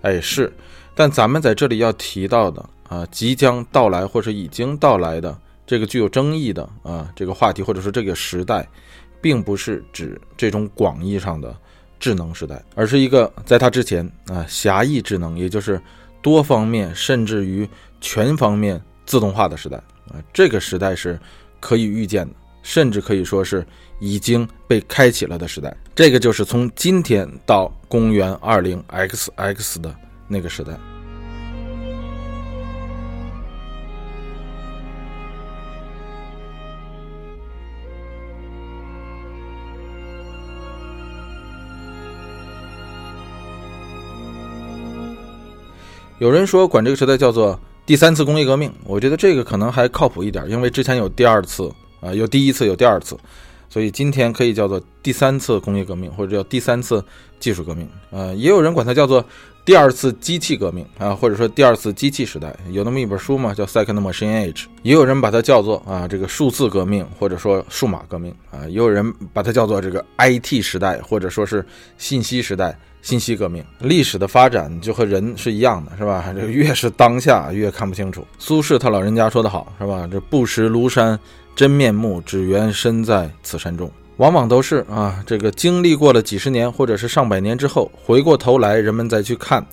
哎，是，但咱们在这里要提到的啊，即将到来或者已经到来的。这个具有争议的啊，这个话题或者说这个时代，并不是指这种广义上的智能时代，而是一个在它之前啊狭义智能，也就是多方面甚至于全方面自动化的时代啊。这个时代是可以预见的，甚至可以说是已经被开启了的时代。这个就是从今天到公元二零 XX 的那个时代。有人说管这个时代叫做第三次工业革命，我觉得这个可能还靠谱一点，因为之前有第二次啊，有第一次，有第二次，所以今天可以叫做第三次工业革命，或者叫第三次技术革命。呃，也有人管它叫做第二次机器革命啊，或者说第二次机器时代。有那么一本书嘛，叫《Second Machine Age》。也有人把它叫做啊这个数字革命，或者说数码革命啊。也有人把它叫做这个 IT 时代，或者说是信息时代。信息革命，历史的发展就和人是一样的，是吧？这越是当下，越看不清楚。苏轼他老人家说得好，是吧？这不识庐山真面目，只缘身在此山中。往往都是啊，这个经历过了几十年或者是上百年之后，回过头来，人们再去看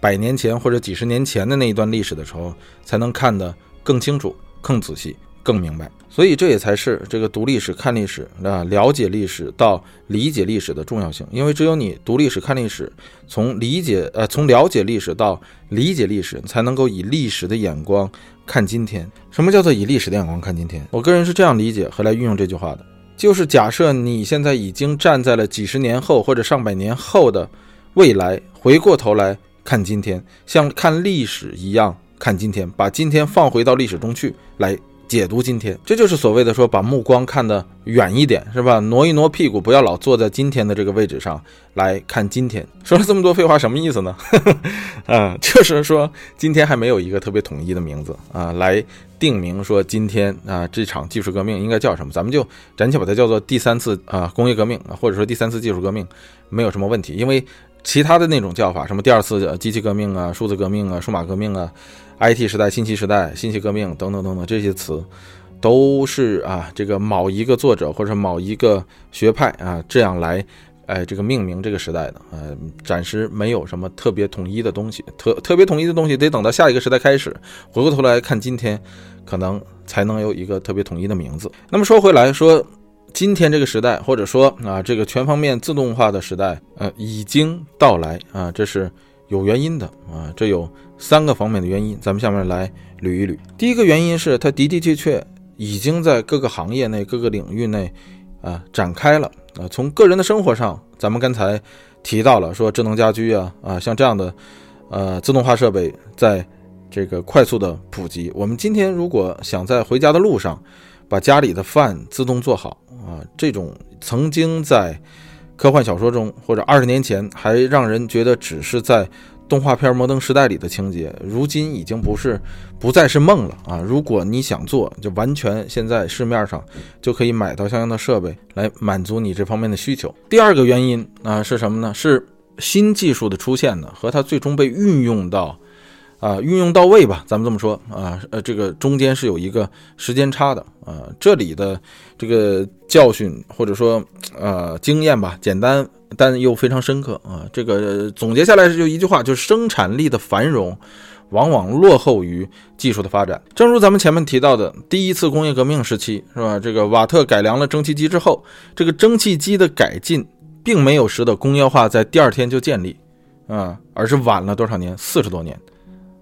百年前或者几十年前的那一段历史的时候，才能看得更清楚、更仔细。更明白，所以这也才是这个读历史、看历史啊，了解历史到理解历史的重要性。因为只有你读历史、看历史，从理解呃，从了解历史到理解历史，才能够以历史的眼光看今天。什么叫做以历史的眼光看今天？我个人是这样理解和来运用这句话的：就是假设你现在已经站在了几十年后或者上百年后的未来，回过头来看今天，像看历史一样看今天，把今天放回到历史中去来。解读今天，这就是所谓的说把目光看得远一点，是吧？挪一挪屁股，不要老坐在今天的这个位置上来看今天。说了这么多废话，什么意思呢？啊，就是说今天还没有一个特别统一的名字啊，来定名说今天啊这场技术革命应该叫什么？咱们就暂且把它叫做第三次啊工业革命，或者说第三次技术革命，没有什么问题。因为其他的那种叫法，什么第二次机器革命啊、数字革命啊、数码革命啊。IT 时代、信息时代、信息革命等等等等这些词，都是啊，这个某一个作者或者某一个学派啊，这样来，哎，这个命名这个时代的，呃，暂时没有什么特别统一的东西，特特别统一的东西得等到下一个时代开始，回过头来看今天，可能才能有一个特别统一的名字。那么说回来说，今天这个时代，或者说啊，这个全方面自动化的时代，呃，已经到来啊，这是有原因的啊，这有。三个方面的原因，咱们下面来捋一捋。第一个原因是它的的确确已经在各个行业内、各个领域内，啊展开了。啊，从个人的生活上，咱们刚才提到了说智能家居啊啊，像这样的，呃自动化设备在这个快速的普及。我们今天如果想在回家的路上把家里的饭自动做好啊，这种曾经在科幻小说中或者二十年前还让人觉得只是在。动画片《摩登时代》里的情节，如今已经不是不再是梦了啊！如果你想做，就完全现在市面上就可以买到相应的设备来满足你这方面的需求。第二个原因啊是什么呢？是新技术的出现呢，和它最终被运用到。啊，运用到位吧，咱们这么说啊，呃，这个中间是有一个时间差的啊。这里的这个教训或者说呃经验吧，简单但又非常深刻啊。这个总结下来就一句话，就是生产力的繁荣往往落后于技术的发展。正如咱们前面提到的，第一次工业革命时期是吧？这个瓦特改良了蒸汽机之后，这个蒸汽机的改进并没有使得工业化在第二天就建立啊，而是晚了多少年？四十多年。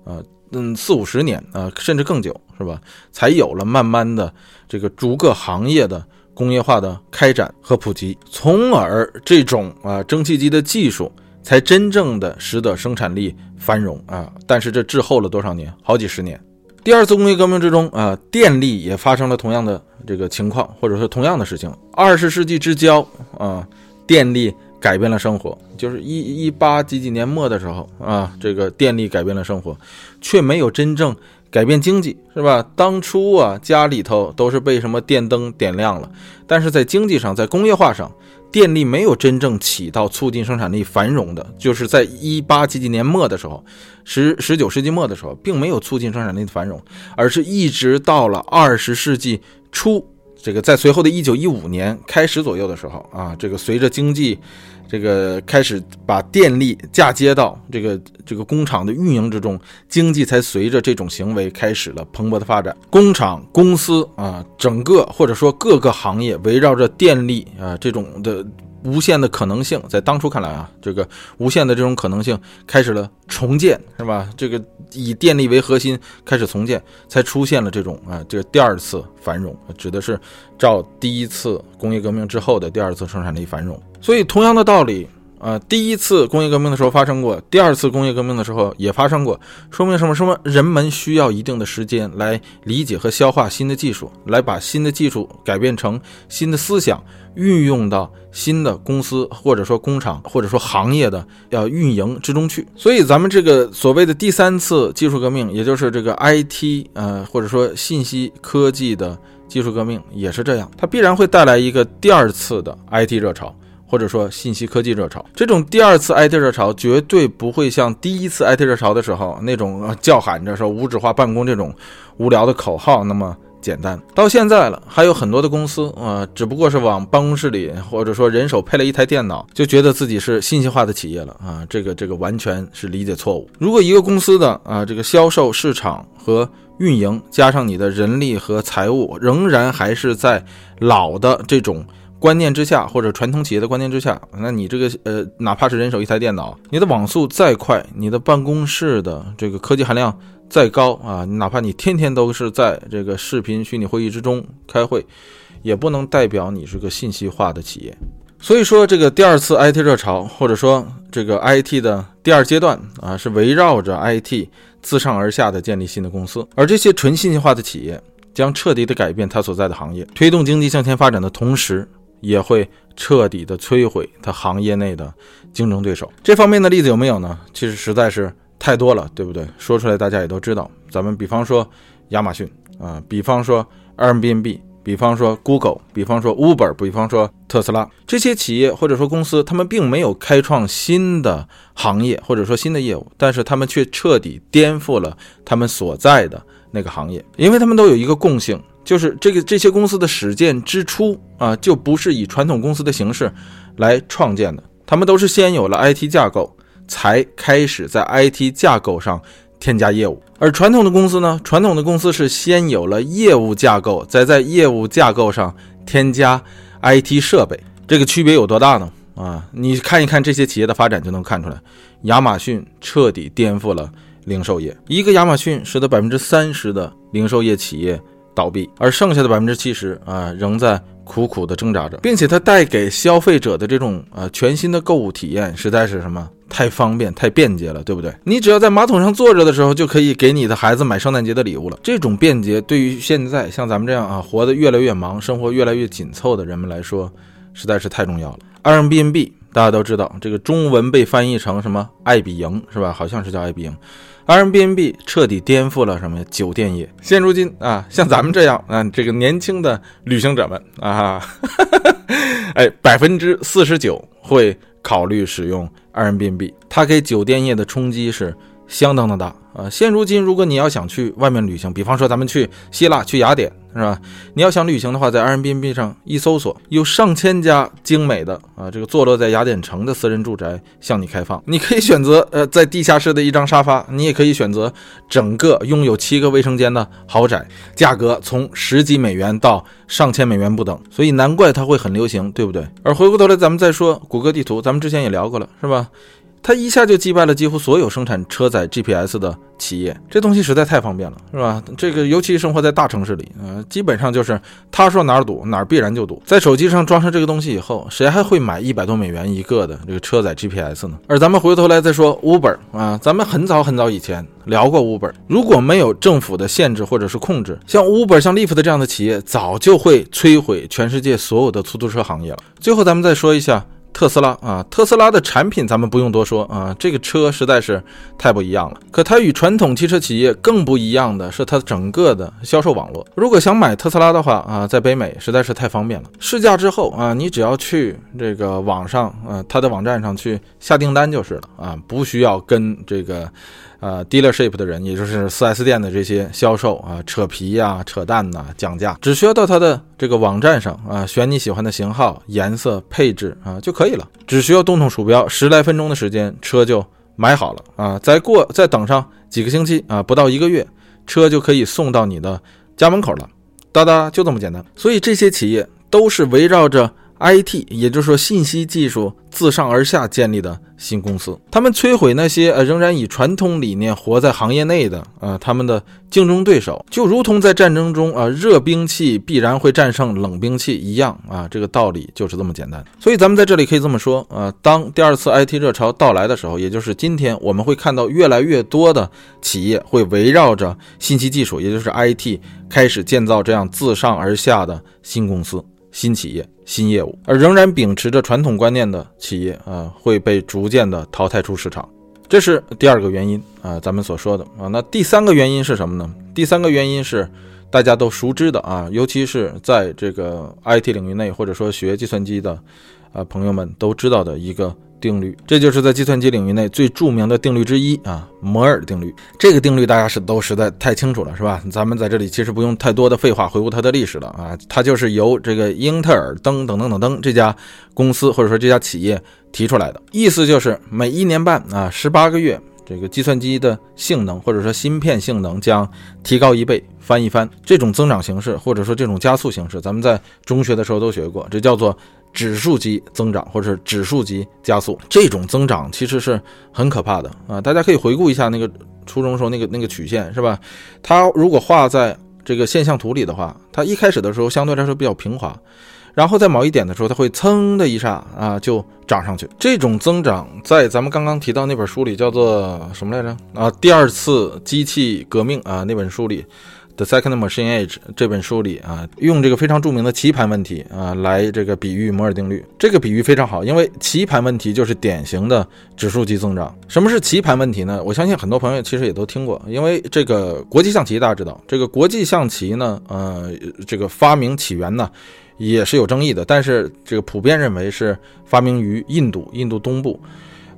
呃，嗯，四五十年啊，甚至更久，是吧？才有了慢慢的这个逐个行业的工业化的开展和普及，从而这种啊蒸汽机的技术才真正的使得生产力繁荣啊。但是这滞后了多少年？好几十年。第二次工业革命之中啊，电力也发生了同样的这个情况，或者说同样的事情。二十世纪之交啊，电力。改变了生活，就是一一八几几年末的时候啊，这个电力改变了生活，却没有真正改变经济，是吧？当初啊，家里头都是被什么电灯点亮了，但是在经济上，在工业化上，电力没有真正起到促进生产力繁荣的，就是在一八几几年末的时候，十十九世纪末的时候，并没有促进生产力的繁荣，而是一直到了二十世纪初。这个在随后的一九一五年开始左右的时候啊，这个随着经济这个开始把电力嫁接到这个这个工厂的运营之中，经济才随着这种行为开始了蓬勃的发展。工厂、公司啊，整个或者说各个行业围绕着电力啊这种的。无限的可能性，在当初看来啊，这个无限的这种可能性开始了重建，是吧？这个以电力为核心开始重建，才出现了这种啊，这个第二次繁荣，指的是照第一次工业革命之后的第二次生产力繁荣。所以，同样的道理啊，第一次工业革命的时候发生过，第二次工业革命的时候也发生过，说明什么？什么？人们需要一定的时间来理解和消化新的技术，来把新的技术改变成新的思想。运用到新的公司或者说工厂或者说行业的要运营之中去，所以咱们这个所谓的第三次技术革命，也就是这个 IT 呃或者说信息科技的技术革命也是这样，它必然会带来一个第二次的 IT 热潮或者说信息科技热潮。这种第二次 IT 热潮绝对不会像第一次 IT 热潮的时候那种叫喊着说无纸化办公这种无聊的口号那么。简单到现在了，还有很多的公司啊，只不过是往办公室里或者说人手配了一台电脑，就觉得自己是信息化的企业了啊！这个这个完全是理解错误。如果一个公司的啊这个销售、市场和运营，加上你的人力和财务，仍然还是在老的这种观念之下，或者传统企业的观念之下，那你这个呃哪怕是人手一台电脑，你的网速再快，你的办公室的这个科技含量。再高啊，哪怕你天天都是在这个视频虚拟会议之中开会，也不能代表你是个信息化的企业。所以说，这个第二次 IT 热潮，或者说这个 IT 的第二阶段啊，是围绕着 IT 自上而下的建立新的公司，而这些纯信息化的企业将彻底的改变它所在的行业，推动经济向前发展的同时，也会彻底的摧毁它行业内的竞争对手。这方面的例子有没有呢？其实实在是。太多了，对不对？说出来大家也都知道。咱们比方说亚马逊啊，比方说 Airbnb，比方说 Google，比方说 Uber，比方说特斯拉这些企业或者说公司，他们并没有开创新的行业或者说新的业务，但是他们却彻底颠覆了他们所在的那个行业，因为他们都有一个共性，就是这个这些公司的始建之初啊，就不是以传统公司的形式来创建的，他们都是先有了 IT 架构。才开始在 IT 架构上添加业务，而传统的公司呢？传统的公司是先有了业务架构，再在业务架构上添加 IT 设备，这个区别有多大呢？啊，你看一看这些企业的发展就能看出来。亚马逊彻底颠覆了零售业，一个亚马逊使得百分之三十的零售业企业倒闭，而剩下的百分之七十啊仍在苦苦的挣扎着，并且它带给消费者的这种呃全新的购物体验，实在是什么？太方便、太便捷了，对不对？你只要在马桶上坐着的时候，就可以给你的孩子买圣诞节的礼物了。这种便捷对于现在像咱们这样啊，活得越来越忙、生活越来越紧凑的人们来说，实在是太重要了。Airbnb 大家都知道，这个中文被翻译成什么？爱彼迎是吧？好像是叫爱彼迎。Airbnb 彻底颠覆了什么酒店业。现如今啊，像咱们这样啊，这个年轻的旅行者们啊，哎，百分之四十九会。考虑使用 Airbnb，它给酒店业的冲击是相当的大啊！现如今，如果你要想去外面旅行，比方说咱们去希腊、去雅典。是吧？你要想旅行的话，在 Airbnb 上一搜索，有上千家精美的啊，这个坐落在雅典城的私人住宅向你开放。你可以选择呃，在地下室的一张沙发，你也可以选择整个拥有七个卫生间的豪宅，价格从十几美元到上千美元不等。所以难怪它会很流行，对不对？而回过头来，咱们再说谷歌地图，咱们之前也聊过了，是吧？它一下就击败了几乎所有生产车载 GPS 的企业，这东西实在太方便了，是吧？这个尤其生活在大城市里，呃，基本上就是他说哪儿堵哪儿必然就堵。在手机上装上这个东西以后，谁还会买一百多美元一个的这个车载 GPS 呢？而咱们回头来再说 Uber 啊，咱们很早很早以前聊过 Uber，如果没有政府的限制或者是控制，像 Uber、像 Lyft 这样的企业，早就会摧毁全世界所有的出租车行业了。最后，咱们再说一下。特斯拉啊，特斯拉的产品咱们不用多说啊，这个车实在是太不一样了。可它与传统汽车企业更不一样的是它整个的销售网络。如果想买特斯拉的话啊，在北美实在是太方便了。试驾之后啊，你只要去这个网上啊，它的网站上去下订单就是了啊，不需要跟这个。呃，dealership 的人，也就是 4S 店的这些销售啊，扯皮呀、扯淡呐、讲价，只需要到他的这个网站上啊，选你喜欢的型号、颜色、配置啊就可以了，只需要动动鼠标，十来分钟的时间，车就买好了啊。再过再等上几个星期啊，不到一个月，车就可以送到你的家门口了，哒哒，就这么简单。所以这些企业都是围绕着。IT，也就是说信息技术自上而下建立的新公司，他们摧毁那些呃仍然以传统理念活在行业内的啊他们的竞争对手，就如同在战争中啊热兵器必然会战胜冷兵器一样啊，这个道理就是这么简单。所以咱们在这里可以这么说啊，当第二次 IT 热潮到来的时候，也就是今天，我们会看到越来越多的企业会围绕着信息技术，也就是 IT 开始建造这样自上而下的新公司。新企业、新业务，而仍然秉持着传统观念的企业啊，会被逐渐的淘汰出市场，这是第二个原因啊，咱们所说的啊。那第三个原因是什么呢？第三个原因是大家都熟知的啊，尤其是在这个 IT 领域内，或者说学计算机的啊朋友们都知道的一个。定律，这就是在计算机领域内最著名的定律之一啊，摩尔定律。这个定律大家是都实在太清楚了，是吧？咱们在这里其实不用太多的废话回顾它的历史了啊，它就是由这个英特尔登等等等等这家公司或者说这家企业提出来的。意思就是每一年半啊，十八个月，这个计算机的性能或者说芯片性能将提高一倍，翻一番。这种增长形式或者说这种加速形式，咱们在中学的时候都学过，这叫做。指数级增长，或者是指数级加速，这种增长其实是很可怕的啊！大家可以回顾一下那个初中时候那个那个曲线，是吧？它如果画在这个现象图里的话，它一开始的时候相对来说比较平滑，然后在某一点的时候，它会噌的一下啊就涨上去。这种增长在咱们刚刚提到那本书里叫做什么来着？啊，第二次机器革命啊那本书里。The Second Machine Age 这本书里啊，用这个非常著名的棋盘问题啊来这个比喻摩尔定律。这个比喻非常好，因为棋盘问题就是典型的指数级增长。什么是棋盘问题呢？我相信很多朋友其实也都听过，因为这个国际象棋大家知道，这个国际象棋呢，呃，这个发明起源呢也是有争议的，但是这个普遍认为是发明于印度，印度东部。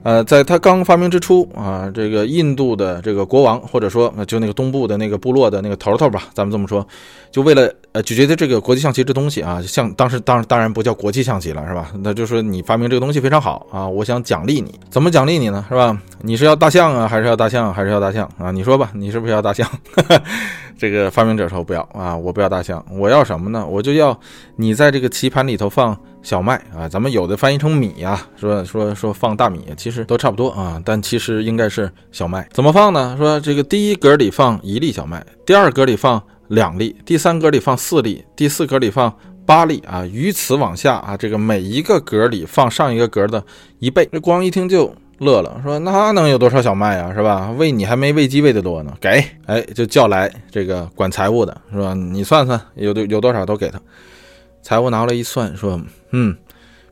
呃，在他刚发明之初啊，这个印度的这个国王，或者说就那个东部的那个部落的那个头头吧，咱们这么说，就为了呃，就觉得这个国际象棋这东西啊，像当时当当然不叫国际象棋了，是吧？那就说你发明这个东西非常好啊，我想奖励你，怎么奖励你呢？是吧？你是要大象啊，还是要大象，还是要大象啊？你说吧，你是不是要大象？这个发明者说不要啊，我不要大象，我要什么呢？我就要你在这个棋盘里头放。小麦啊，咱们有的翻译成米呀，说说说放大米，其实都差不多啊，但其实应该是小麦。怎么放呢？说这个第一格里放一粒小麦，第二格里放两粒，第三格里放四粒，第四格里放八粒啊，于此往下啊，这个每一个格里放上一个格的一倍。这光一听就乐乐，说那能有多少小麦啊，是吧？喂你还没喂鸡喂的多呢，给，哎，就叫来这个管财务的，是吧？你算算有有多少都给他。财务拿过来一算，说：“嗯，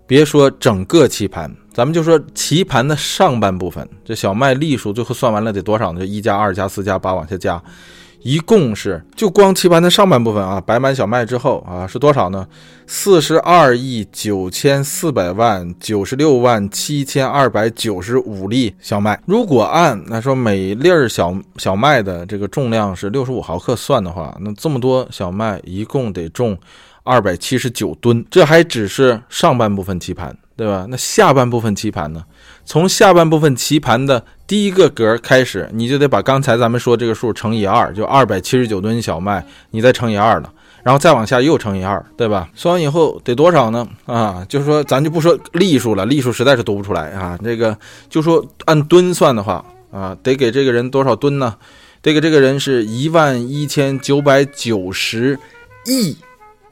别说整个棋盘，咱们就说棋盘的上半部分，这小麦粒数最后算完了得多少呢？就一加二加四加八往下加，一共是就光棋盘的上半部分啊，摆满小麦之后啊，是多少呢？四十二亿九千四百万九十六万七千二百九十五粒小麦。如果按那说每粒儿小小麦的这个重量是六十五毫克算的话，那这么多小麦一共得重。”二百七十九吨，这还只是上半部分棋盘，对吧？那下半部分棋盘呢？从下半部分棋盘的第一个格开始，你就得把刚才咱们说这个数乘以二，就二百七十九吨小麦，你再乘以二了，然后再往下又乘以二，对吧？算完以后得多少呢？啊，就是说咱就不说粒数了，粒数实在是读不出来啊。这个就说按吨算的话啊，得给这个人多少吨呢？得给这个人是一万一千九百九十亿。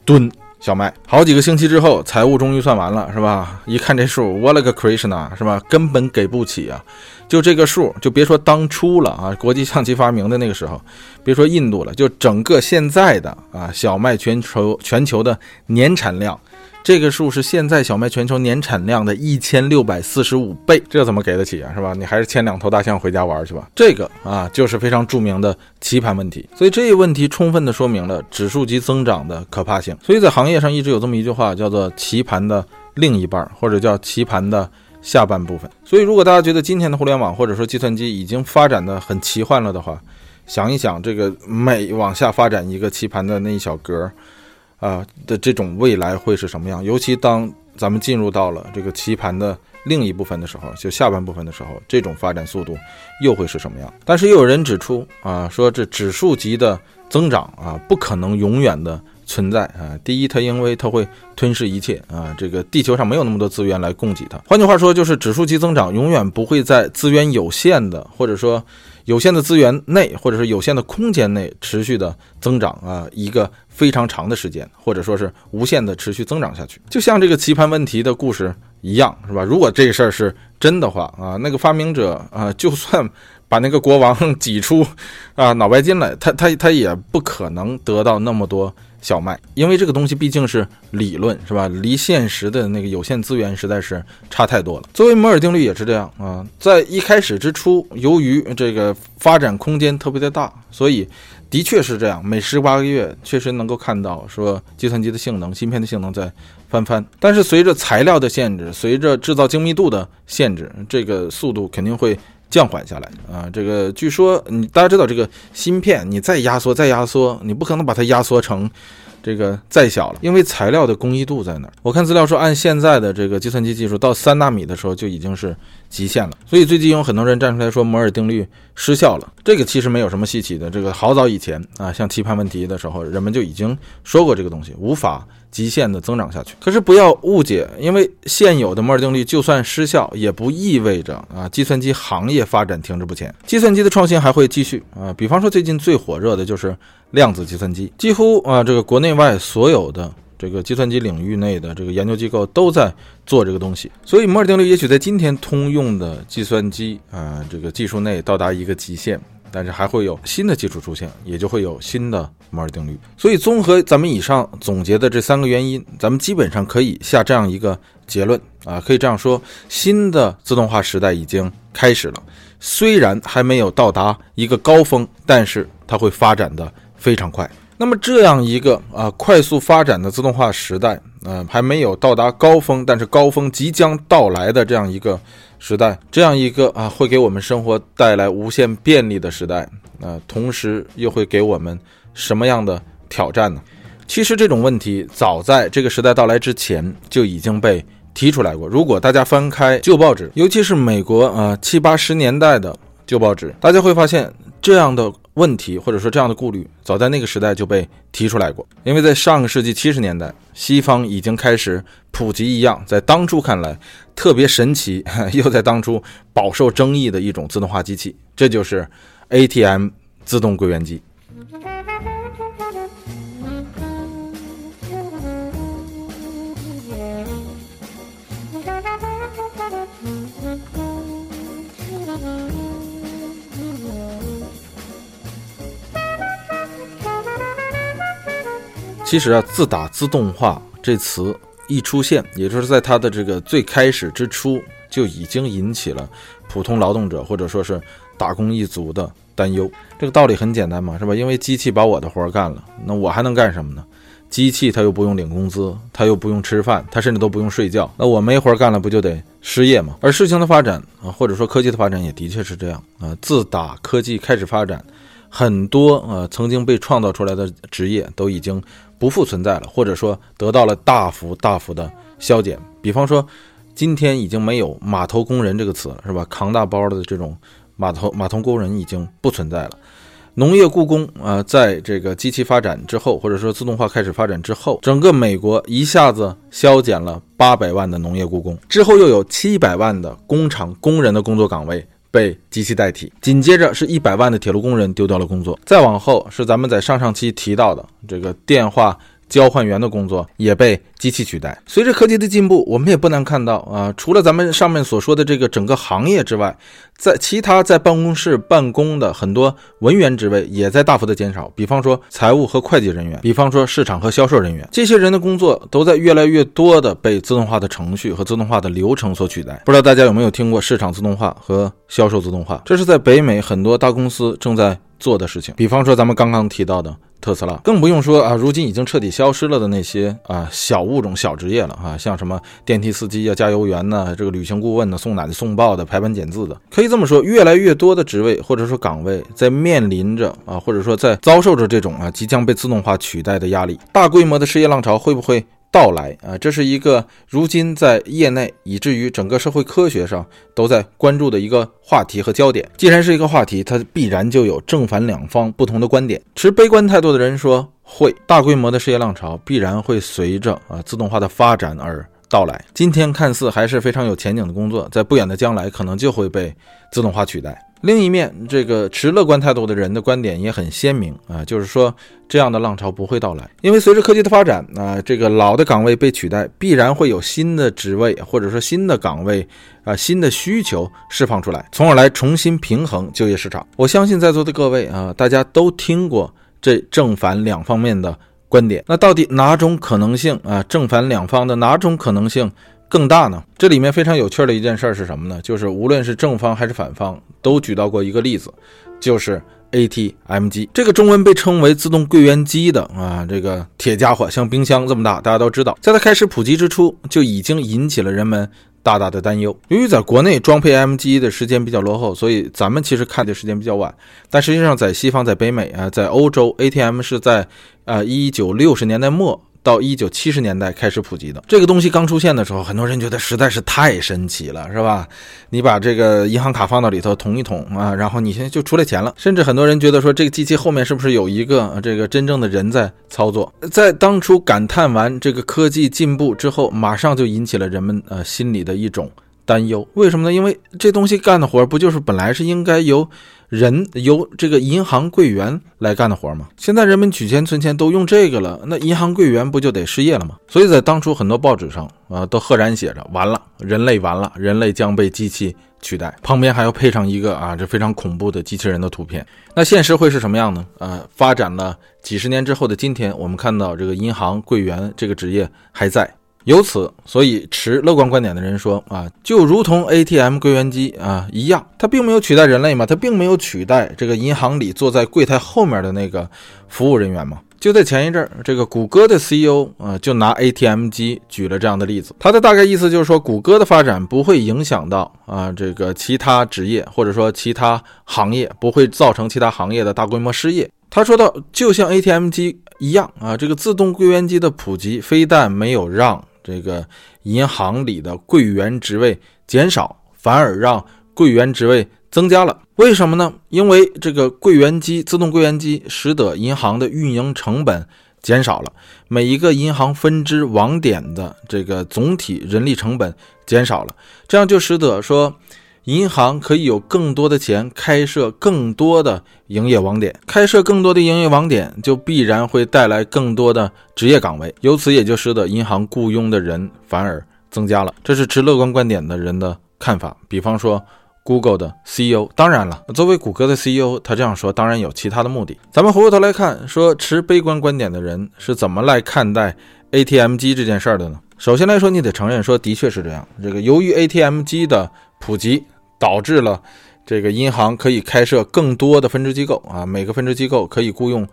吨小麦，好几个星期之后，财务终于算完了，是吧？一看这数，我勒个 Krishna，是吧？根本给不起啊！就这个数，就别说当初了啊，国际象棋发明的那个时候，别说印度了，就整个现在的啊，小麦全球全球的年产量。这个数是现在小麦全球年产量的一千六百四十五倍，这怎么给得起啊？是吧？你还是牵两头大象回家玩去吧。这个啊，就是非常著名的棋盘问题。所以这一问题充分的说明了指数级增长的可怕性。所以在行业上一直有这么一句话，叫做“棋盘的另一半”或者叫“棋盘的下半部分”。所以如果大家觉得今天的互联网或者说计算机已经发展的很奇幻了的话，想一想这个每往下发展一个棋盘的那一小格。啊的这种未来会是什么样？尤其当咱们进入到了这个棋盘的另一部分的时候，就下半部分的时候，这种发展速度又会是什么样？但是又有人指出啊，说这指数级的增长啊，不可能永远的。存在啊，第一，它因为它会吞噬一切啊，这个地球上没有那么多资源来供给它。换句话说，就是指数级增长永远不会在资源有限的，或者说有限的资源内，或者是有限的空间内持续的增长啊，一个非常长的时间，或者说是无限的持续增长下去。就像这个棋盘问题的故事一样，是吧？如果这事儿是真的话啊，那个发明者啊，就算把那个国王 挤出啊脑白金来，他他他也不可能得到那么多。小麦，因为这个东西毕竟是理论，是吧？离现实的那个有限资源实在是差太多了。作为摩尔定律也是这样啊，在一开始之初，由于这个发展空间特别的大，所以的确是这样，每十八个月确实能够看到说计算机的性能、芯片的性能在翻番。但是随着材料的限制，随着制造精密度的限制，这个速度肯定会。降缓下来啊，这个据说你大家知道，这个芯片你再压缩再压缩，你不可能把它压缩成这个再小了，因为材料的工艺度在那儿。我看资料说，按现在的这个计算机技术，到三纳米的时候就已经是极限了。所以最近有很多人站出来说摩尔定律失效了，这个其实没有什么稀奇的，这个好早以前啊，像棋盘问题的时候，人们就已经说过这个东西无法。极限的增长下去，可是不要误解，因为现有的摩尔定律就算失效，也不意味着啊计算机行业发展停滞不前，计算机的创新还会继续啊。比方说最近最火热的就是量子计算机，几乎啊这个国内外所有的这个计算机领域内的这个研究机构都在做这个东西，所以摩尔定律也许在今天通用的计算机啊这个技术内到达一个极限。但是还会有新的技术出现，也就会有新的摩尔定律。所以综合咱们以上总结的这三个原因，咱们基本上可以下这样一个结论啊，可以这样说：新的自动化时代已经开始了。虽然还没有到达一个高峰，但是它会发展的非常快。那么这样一个啊快速发展的自动化时代，嗯，还没有到达高峰，但是高峰即将到来的这样一个。时代这样一个啊，会给我们生活带来无限便利的时代啊，同时又会给我们什么样的挑战呢？其实这种问题早在这个时代到来之前就已经被提出来过。如果大家翻开旧报纸，尤其是美国啊七八十年代的旧报纸，大家会发现这样的。问题或者说这样的顾虑，早在那个时代就被提出来过。因为在上个世纪七十年代，西方已经开始普及一样在当初看来特别神奇，又在当初饱受争议的一种自动化机器，这就是 ATM 自动柜员机。其实啊，自打自动化这词一出现，也就是在它的这个最开始之初，就已经引起了普通劳动者或者说是打工一族的担忧。这个道理很简单嘛，是吧？因为机器把我的活干了，那我还能干什么呢？机器它又不用领工资，它又不用吃饭，它甚至都不用睡觉，那我没活干了，不就得失业吗？而事情的发展啊，或者说科技的发展，也的确是这样啊。自打科技开始发展，很多呃曾经被创造出来的职业都已经。不复存在了，或者说得到了大幅大幅的消减。比方说，今天已经没有码头工人这个词了，是吧？扛大包的这种码头码头工人已经不存在了。农业雇工啊，在这个机器发展之后，或者说自动化开始发展之后，整个美国一下子削减了八百万的农业雇工，之后又有七百万的工厂工人的工作岗位。被机器代替，紧接着是一百万的铁路工人丢掉了工作，再往后是咱们在上上期提到的这个电话。交换员的工作也被机器取代。随着科技的进步，我们也不难看到啊，除了咱们上面所说的这个整个行业之外，在其他在办公室办公的很多文员职位也在大幅的减少。比方说财务和会计人员，比方说市场和销售人员，这些人的工作都在越来越多的被自动化的程序和自动化的流程所取代。不知道大家有没有听过市场自动化和销售自动化？这是在北美很多大公司正在。做的事情。比方说咱们刚刚提到的。特斯拉更不用说啊，如今已经彻底消失了的那些啊小物种、小职业了啊，像什么电梯司机啊、加油员呢、这个旅行顾问呢、送奶的、送报的、排班检字的，可以这么说，越来越多的职位或者说岗位在面临着啊，或者说在遭受着这种啊即将被自动化取代的压力。大规模的失业浪潮会不会？到来啊，这是一个如今在业内以至于整个社会科学上都在关注的一个话题和焦点。既然是一个话题，它必然就有正反两方不同的观点。持悲观态度的人说，会大规模的失业浪潮必然会随着啊自动化的发展而到来。今天看似还是非常有前景的工作，在不远的将来可能就会被自动化取代。另一面，这个持乐观态度的人的观点也很鲜明啊，就是说这样的浪潮不会到来，因为随着科技的发展啊，这个老的岗位被取代，必然会有新的职位或者说新的岗位啊，新的需求释放出来，从而来重新平衡就业市场。我相信在座的各位啊，大家都听过这正反两方面的观点，那到底哪种可能性啊，正反两方的哪种可能性？更大呢？这里面非常有趣的一件事是什么呢？就是无论是正方还是反方，都举到过一个例子，就是 ATM 机。这个中文被称为自动柜员机的啊，这个铁家伙像冰箱这么大，大家都知道，在它开始普及之初就已经引起了人们大大的担忧。由于在国内装配 M 机的时间比较落后，所以咱们其实看的时间比较晚。但实际上，在西方，在北美啊，在欧洲，ATM 是在啊一九六十年代末。到一九七十年代开始普及的这个东西刚出现的时候，很多人觉得实在是太神奇了，是吧？你把这个银行卡放到里头捅一捅啊，然后你现在就出来钱了。甚至很多人觉得说，这个机器后面是不是有一个这个真正的人在操作？在当初感叹完这个科技进步之后，马上就引起了人们呃心里的一种担忧。为什么呢？因为这东西干的活儿不就是本来是应该由。人由这个银行柜员来干的活吗？现在人们取钱存钱都用这个了，那银行柜员不就得失业了吗？所以在当初很多报纸上啊，都赫然写着“完了，人类完了，人类将被机器取代”，旁边还要配上一个啊，这非常恐怖的机器人的图片。那现实会是什么样呢？呃，发展了几十年之后的今天，我们看到这个银行柜员这个职业还在。由此，所以持乐观观点的人说啊，就如同 ATM 柜员机啊一样，它并没有取代人类嘛，它并没有取代这个银行里坐在柜台后面的那个服务人员嘛。就在前一阵儿，这个谷歌的 CEO 啊就拿 ATM 机举了这样的例子，他的大概意思就是说，谷歌的发展不会影响到啊这个其他职业或者说其他行业，不会造成其他行业的大规模失业。他说到，就像 ATM 机一样啊，这个自动柜员机的普及，非但没有让这个银行里的柜员职位减少，反而让柜员职位增加了。为什么呢？因为这个柜员机、自动柜员机使得银行的运营成本减少了，每一个银行分支网点的这个总体人力成本减少了，这样就使得说。银行可以有更多的钱开设更多的营业网点，开设更多的营业网点就必然会带来更多的职业岗位，由此也就使得银行雇佣的人反而增加了。这是持乐观观点的人的看法。比方说，Google 的 CEO，当然了，作为谷歌的 CEO，他这样说当然有其他的目的。咱们回过头来看，说持悲观观点的人是怎么来看待 ATM 机这件事儿的呢？首先来说，你得承认说的确是这样。这个由于 ATM 机的普及。导致了这个银行可以开设更多的分支机构啊，每个分支机构可以雇佣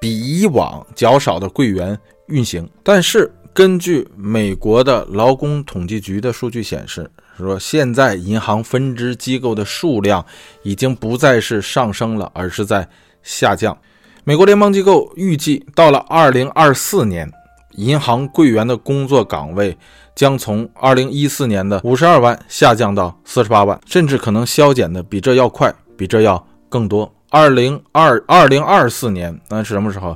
比以往较少的柜员运行。但是，根据美国的劳工统计局的数据显示，说现在银行分支机构的数量已经不再是上升了，而是在下降。美国联邦机构预计，到了二零二四年，银行柜员的工作岗位。将从二零一四年的五十二万下降到四十八万，甚至可能削减的比这要快，比这要更多。二零二二零二四年那是什么时候？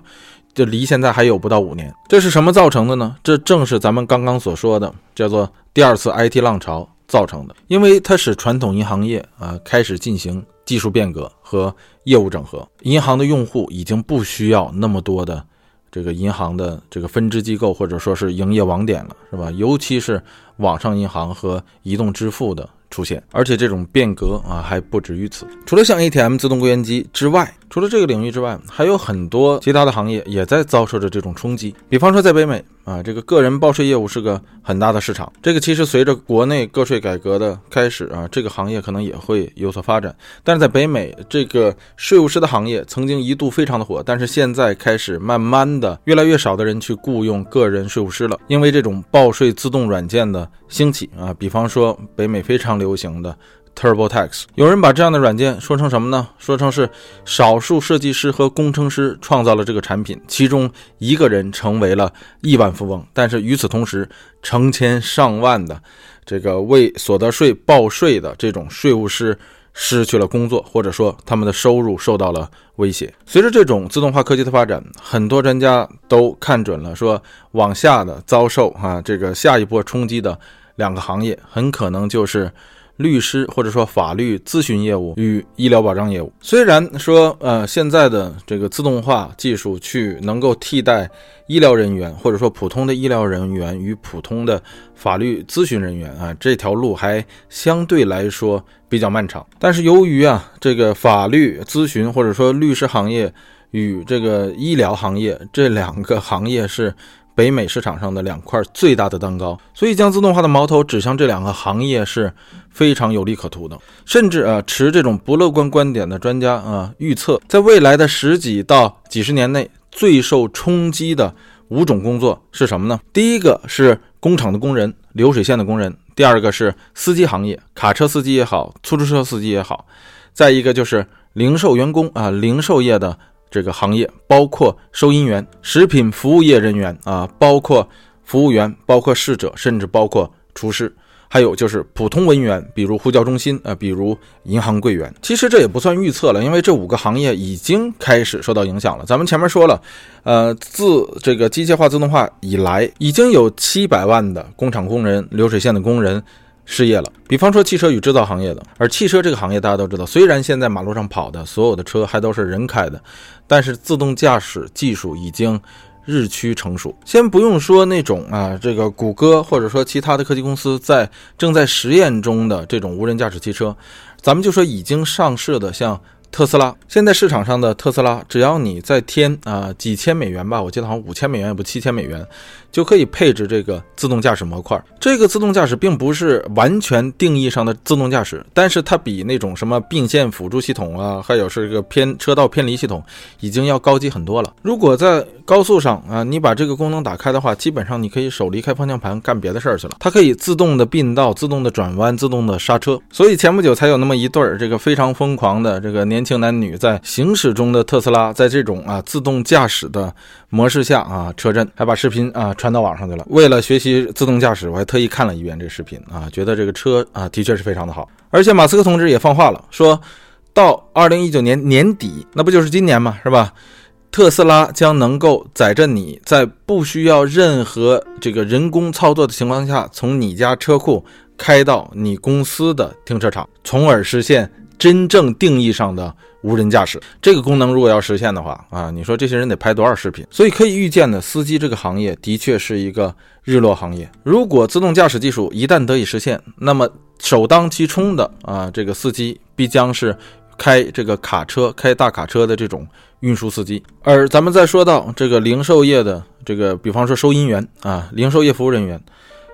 就离现在还有不到五年。这是什么造成的呢？这正是咱们刚刚所说的叫做第二次 IT 浪潮造成的，因为它使传统银行业啊开始进行技术变革和业务整合，银行的用户已经不需要那么多的。这个银行的这个分支机构或者说是营业网点了，是吧？尤其是网上银行和移动支付的出现，而且这种变革啊还不止于此。除了像 ATM 自动柜员机之外，除了这个领域之外，还有很多其他的行业也在遭受着这种冲击。比方说，在北美啊，这个个人报税业务是个很大的市场。这个其实随着国内个税改革的开始啊，这个行业可能也会有所发展。但是在北美，这个税务师的行业曾经一度非常的火，但是现在开始慢慢的越来越少的人去雇佣个人税务师了，因为这种报税自动软件的兴起啊。比方说，北美非常流行的。TurboTax，有人把这样的软件说成什么呢？说成是少数设计师和工程师创造了这个产品，其中一个人成为了亿万富翁。但是与此同时，成千上万的这个为所得税报税的这种税务师失去了工作，或者说他们的收入受到了威胁。随着这种自动化科技的发展，很多专家都看准了，说往下的遭受啊这个下一波冲击的两个行业，很可能就是。律师或者说法律咨询业务与医疗保障业务，虽然说呃现在的这个自动化技术去能够替代医疗人员或者说普通的医疗人员与普通的法律咨询人员啊，这条路还相对来说比较漫长。但是由于啊这个法律咨询或者说律师行业与这个医疗行业这两个行业是。北美市场上的两块最大的蛋糕，所以将自动化的矛头指向这两个行业是非常有利可图的。甚至啊，持这种不乐观观点的专家啊，预测在未来的十几到几十年内，最受冲击的五种工作是什么呢？第一个是工厂的工人、流水线的工人；第二个是司机行业，卡车司机也好，出租车司机也好；再一个就是零售员工啊，零售业的。这个行业包括收银员、食品服务业人员啊，包括服务员，包括侍者，甚至包括厨师，还有就是普通文员，比如呼叫中心啊，比如银行柜员。其实这也不算预测了，因为这五个行业已经开始受到影响了。咱们前面说了，呃，自这个机械化自动化以来，已经有七百万的工厂工人、流水线的工人。失业了。比方说汽车与制造行业的，而汽车这个行业大家都知道，虽然现在马路上跑的所有的车还都是人开的，但是自动驾驶技术已经日趋成熟。先不用说那种啊，这个谷歌或者说其他的科技公司在正在实验中的这种无人驾驶汽车，咱们就说已经上市的像。特斯拉现在市场上的特斯拉，只要你再添啊几千美元吧，我记得好像五千美元也不七千美元，就可以配置这个自动驾驶模块。这个自动驾驶并不是完全定义上的自动驾驶，但是它比那种什么并线辅助系统啊，还有是个偏车道偏离系统，已经要高级很多了。如果在高速上啊，你把这个功能打开的话，基本上你可以手离开方向盘干别的事儿去了。它可以自动的并道、自动的转弯、自动的刹车。所以前不久才有那么一对儿这个非常疯狂的这个年。轻男女在行驶中的特斯拉，在这种啊自动驾驶的模式下啊，车震，还把视频啊传到网上去了。为了学习自动驾驶，我还特意看了一遍这个视频啊，觉得这个车啊的确是非常的好。而且马斯克同志也放话了，说到二零一九年年底，那不就是今年嘛，是吧？特斯拉将能够载着你在不需要任何这个人工操作的情况下，从你家车库开到你公司的停车场，从而实现。真正定义上的无人驾驶这个功能，如果要实现的话啊，你说这些人得拍多少视频？所以可以预见的，司机这个行业的确是一个日落行业。如果自动驾驶技术一旦得以实现，那么首当其冲的啊，这个司机必将是开这个卡车、开大卡车的这种运输司机。而咱们再说到这个零售业的这个，比方说收银员啊，零售业服务人员。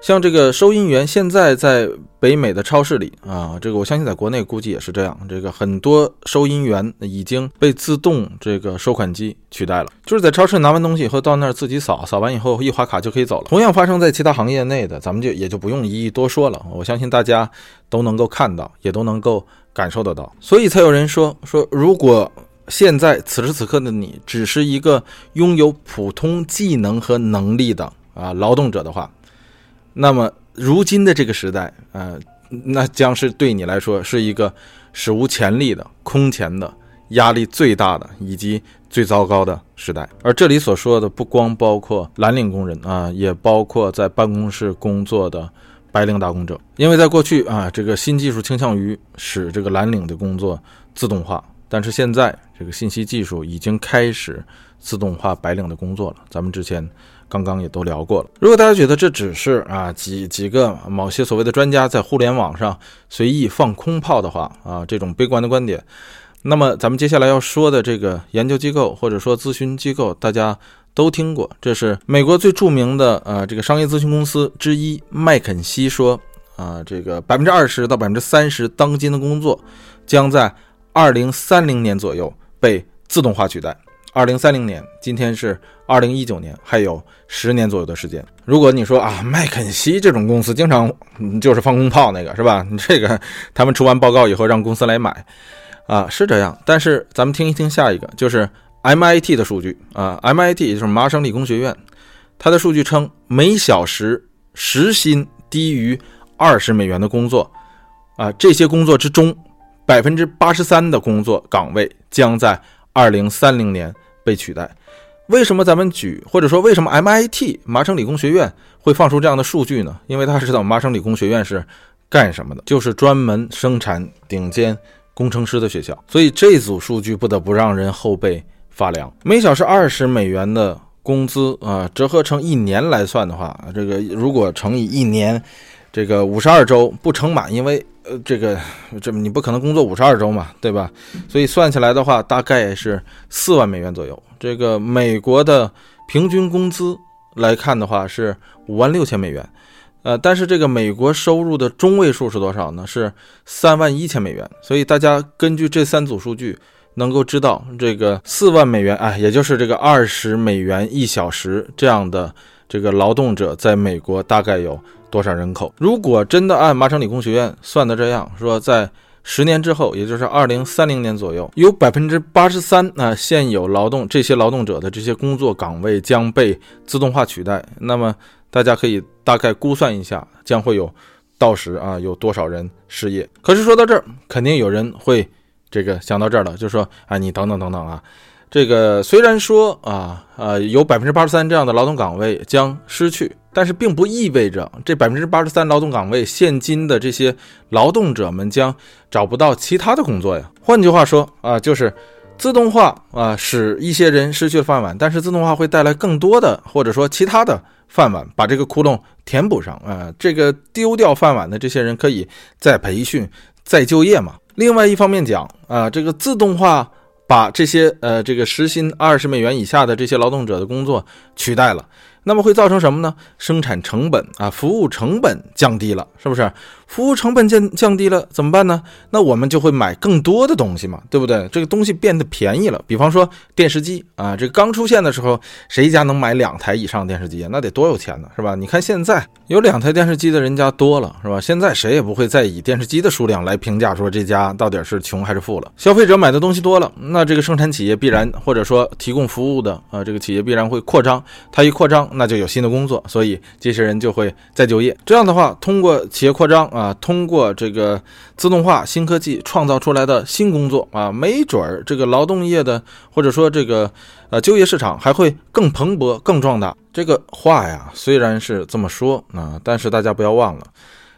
像这个收银员，现在在北美的超市里啊，这个我相信在国内估计也是这样。这个很多收银员已经被自动这个收款机取代了，就是在超市拿完东西以后到那儿自己扫，扫完以后一划卡就可以走了。同样发生在其他行业内的，咱们就也就不用一一多说了。我相信大家都能够看到，也都能够感受得到，所以才有人说说，如果现在此时此刻的你只是一个拥有普通技能和能力的啊劳动者的话。那么，如今的这个时代，呃，那将是对你来说是一个史无前例的空前的压力最大的以及最糟糕的时代。而这里所说的不光包括蓝领工人啊，也包括在办公室工作的白领打工者。因为在过去啊，这个新技术倾向于使这个蓝领的工作自动化，但是现在这个信息技术已经开始自动化白领的工作了。咱们之前。刚刚也都聊过了。如果大家觉得这只是啊几几个某些所谓的专家在互联网上随意放空炮的话啊，这种悲观的观点，那么咱们接下来要说的这个研究机构或者说咨询机构，大家都听过，这是美国最著名的呃这个商业咨询公司之一麦肯锡说啊，这个百分之二十到百分之三十当今的工作将在二零三零年左右被自动化取代。二零三零年，今天是二零一九年，还有十年左右的时间。如果你说啊，麦肯锡这种公司经常就是放空炮那个是吧？你 这个他们出完报告以后让公司来买。啊，是这样，但是咱们听一听下一个，就是 MIT 的数据啊，MIT 就是麻省理工学院，它的数据称，每小时时薪低于二十美元的工作，啊，这些工作之中，百分之八十三的工作岗位将在二零三零年被取代。为什么咱们举，或者说为什么 MIT 麻省理工学院会放出这样的数据呢？因为他知道麻省理工学院是干什么的，就是专门生产顶尖。工程师的学校，所以这组数据不得不让人后背发凉。每小时二十美元的工资啊，折合成一年来算的话，这个如果乘以一年，这个五十二周不乘满，因为呃，这个这你不可能工作五十二周嘛，对吧？所以算起来的话，大概是四万美元左右。这个美国的平均工资来看的话，是五万六千美元。呃，但是这个美国收入的中位数是多少呢？是三万一千美元。所以大家根据这三组数据，能够知道这个四万美元，哎，也就是这个二十美元一小时这样的这个劳动者，在美国大概有多少人口？如果真的按麻省理工学院算的这样说，在十年之后，也就是二零三零年左右，有百分之八十三啊现有劳动这些劳动者的这些工作岗位将被自动化取代，那么。大家可以大概估算一下，将会有到时啊有多少人失业。可是说到这儿，肯定有人会这个想到这儿了，就说啊，你等等等等啊，这个虽然说啊呃有百分之八十三这样的劳动岗位将失去，但是并不意味着这百分之八十三劳动岗位现今的这些劳动者们将找不到其他的工作呀。换句话说啊，就是自动化啊使一些人失去了饭碗，但是自动化会带来更多的或者说其他的。饭碗把这个窟窿填补上啊，这个丢掉饭碗的这些人可以再培训、再就业嘛。另外一方面讲啊，这个自动化把这些呃这个时薪二十美元以下的这些劳动者的工作取代了。那么会造成什么呢？生产成本啊，服务成本降低了，是不是？服务成本降降低了怎么办呢？那我们就会买更多的东西嘛，对不对？这个东西变得便宜了。比方说电视机啊，这刚出现的时候，谁家能买两台以上电视机啊？那得多有钱呢，是吧？你看现在有两台电视机的人家多了，是吧？现在谁也不会再以电视机的数量来评价说这家到底是穷还是富了。消费者买的东西多了，那这个生产企业必然或者说提供服务的啊，这个企业必然会扩张。它一扩张。那就有新的工作，所以这些人就会再就业。这样的话，通过企业扩张啊，啊通过这个自动化、新科技创造出来的新工作啊，没准儿这个劳动业的或者说这个呃就业市场还会更蓬勃、更壮大。这个话呀，虽然是这么说啊，但是大家不要忘了，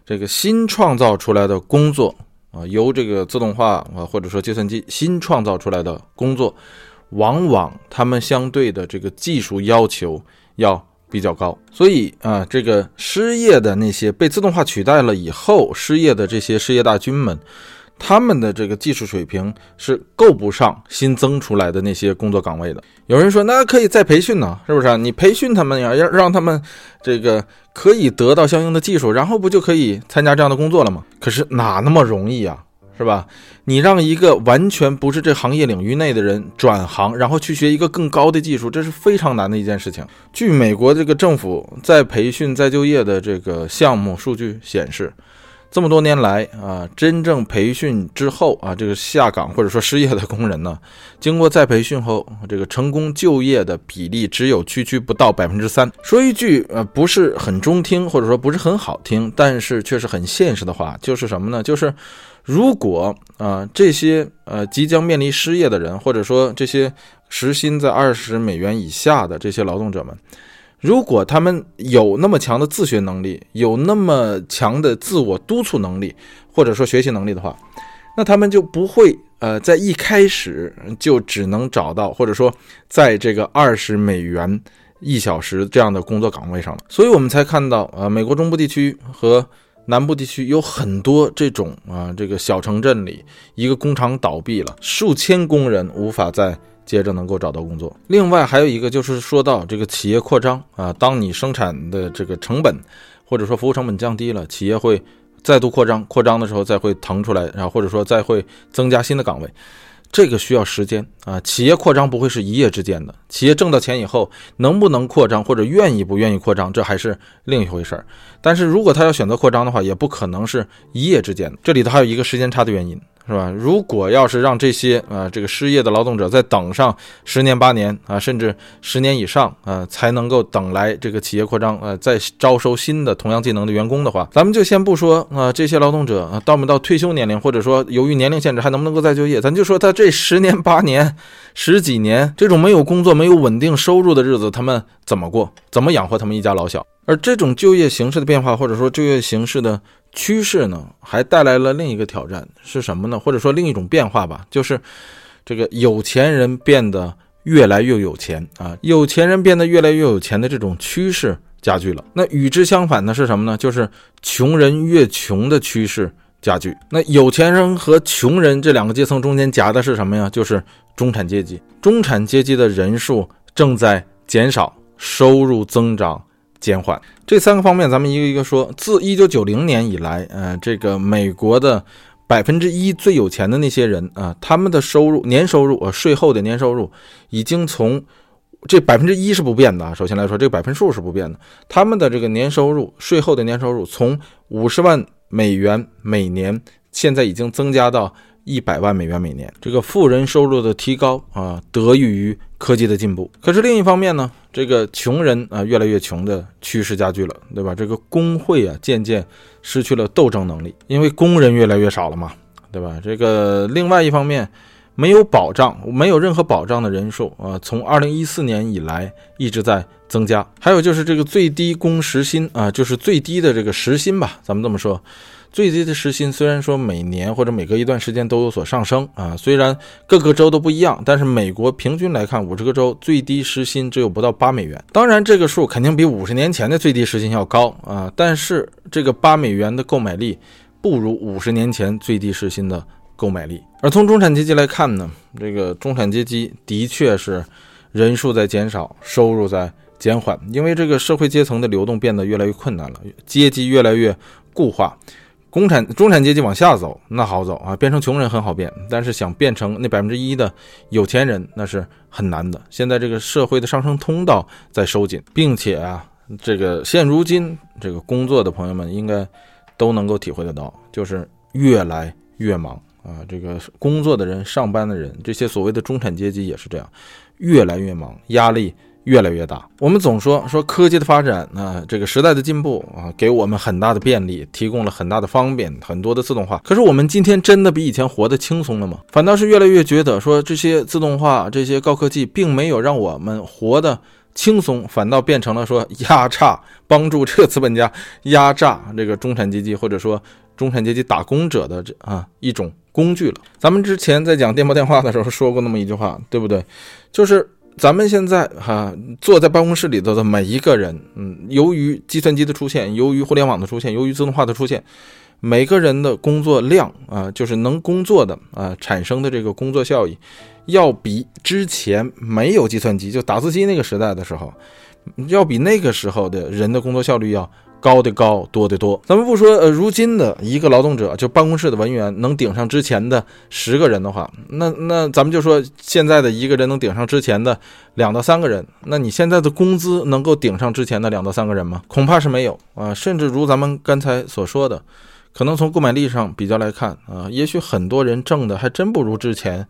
这个新创造出来的工作啊，由这个自动化啊或者说计算机新创造出来的工作。往往他们相对的这个技术要求要比较高，所以啊，这个失业的那些被自动化取代了以后失业的这些失业大军们，他们的这个技术水平是够不上新增出来的那些工作岗位的。有人说，那可以再培训呢，是不是？你培训他们呀，要让他们这个可以得到相应的技术，然后不就可以参加这样的工作了吗？可是哪那么容易啊？是吧？你让一个完全不是这行业领域内的人转行，然后去学一个更高的技术，这是非常难的一件事情。据美国这个政府在培训再就业的这个项目数据显示，这么多年来啊，真正培训之后啊，这个下岗或者说失业的工人呢，经过再培训后，这个成功就业的比例只有区区不到百分之三。说一句呃不是很中听或者说不是很好听，但是却是很现实的话，就是什么呢？就是。如果啊，这些呃即将面临失业的人，或者说这些时薪在二十美元以下的这些劳动者们，如果他们有那么强的自学能力，有那么强的自我督促能力，或者说学习能力的话，那他们就不会呃在一开始就只能找到，或者说在这个二十美元一小时这样的工作岗位上了。所以我们才看到啊，美国中部地区和南部地区有很多这种啊，这个小城镇里，一个工厂倒闭了，数千工人无法再接着能够找到工作。另外还有一个就是说到这个企业扩张啊，当你生产的这个成本或者说服务成本降低了，企业会再度扩张，扩张的时候再会腾出来，然后或者说再会增加新的岗位。这个需要时间啊，企业扩张不会是一夜之间的。企业挣到钱以后，能不能扩张或者愿意不愿意扩张，这还是另一回事儿。但是如果他要选择扩张的话，也不可能是一夜之间的。这里头还有一个时间差的原因。是吧？如果要是让这些啊这个失业的劳动者再等上十年八年啊，甚至十年以上啊，才能够等来这个企业扩张啊，再招收新的同样技能的员工的话，咱们就先不说啊这些劳动者啊到没到退休年龄，或者说由于年龄限制还能不能够再就业，咱就说他这十年八年、十几年这种没有工作、没有稳定收入的日子，他们怎么过？怎么养活他们一家老小？而这种就业形势的变化，或者说就业形势的。趋势呢，还带来了另一个挑战是什么呢？或者说另一种变化吧，就是这个有钱人变得越来越有钱啊，有钱人变得越来越有钱的这种趋势加剧了。那与之相反的是什么呢？就是穷人越穷的趋势加剧。那有钱人和穷人这两个阶层中间夹的是什么呀？就是中产阶级。中产阶级的人数正在减少，收入增长。减缓这三个方面，咱们一个一个说。自一九九零年以来，呃，这个美国的百分之一最有钱的那些人啊，他们的收入年收入呃税后的年收入已经从这百分之一是不变的啊。首先来说，这个百分数是不变的，他们的这个年收入税后的年收入从五十万美元每年，现在已经增加到。一百万美元每年，这个富人收入的提高啊，得益于科技的进步。可是另一方面呢，这个穷人啊，越来越穷的趋势加剧了，对吧？这个工会啊，渐渐失去了斗争能力，因为工人越来越少了嘛，对吧？这个另外一方面，没有保障，没有任何保障的人数啊，从二零一四年以来一直在增加。还有就是这个最低工时薪啊，就是最低的这个时薪吧，咱们这么说。最低的时薪虽然说每年或者每隔一段时间都有所上升啊，虽然各个州都不一样，但是美国平均来看，五十个州最低时薪只有不到八美元。当然，这个数肯定比五十年前的最低时薪要高啊，但是这个八美元的购买力不如五十年前最低时薪的购买力。而从中产阶级来看呢，这个中产阶级的确是人数在减少，收入在减缓，因为这个社会阶层的流动变得越来越困难了，阶级越来越固化。中产中产阶级往下走，那好走啊，变成穷人很好变，但是想变成那百分之一的有钱人，那是很难的。现在这个社会的上升通道在收紧，并且啊，这个现如今这个工作的朋友们应该都能够体会得到，就是越来越忙啊。这个工作的人、上班的人，这些所谓的中产阶级也是这样，越来越忙，压力。越来越大。我们总说说科技的发展啊，这个时代的进步啊，给我们很大的便利，提供了很大的方便，很多的自动化。可是我们今天真的比以前活得轻松了吗？反倒是越来越觉得说这些自动化、这些高科技，并没有让我们活得轻松，反倒变成了说压榨，帮助这个资本家压榨这个中产阶级，或者说中产阶级打工者的这啊一种工具了。咱们之前在讲电报电话的时候说过那么一句话，对不对？就是。咱们现在哈坐在办公室里头的每一个人，嗯，由于计算机的出现，由于互联网的出现，由于自动化的出现，每个人的工作量啊，就是能工作的啊，产生的这个工作效益，要比之前没有计算机就打字机那个时代的时候，要比那个时候的人的工作效率要。高的高，多的多。咱们不说，呃，如今的一个劳动者，就办公室的文员，能顶上之前的十个人的话，那那咱们就说，现在的一个人能顶上之前的两到三个人。那你现在的工资能够顶上之前的两到三个人吗？恐怕是没有啊。甚至如咱们刚才所说的，可能从购买力上比较来看啊，也许很多人挣的还真不如之前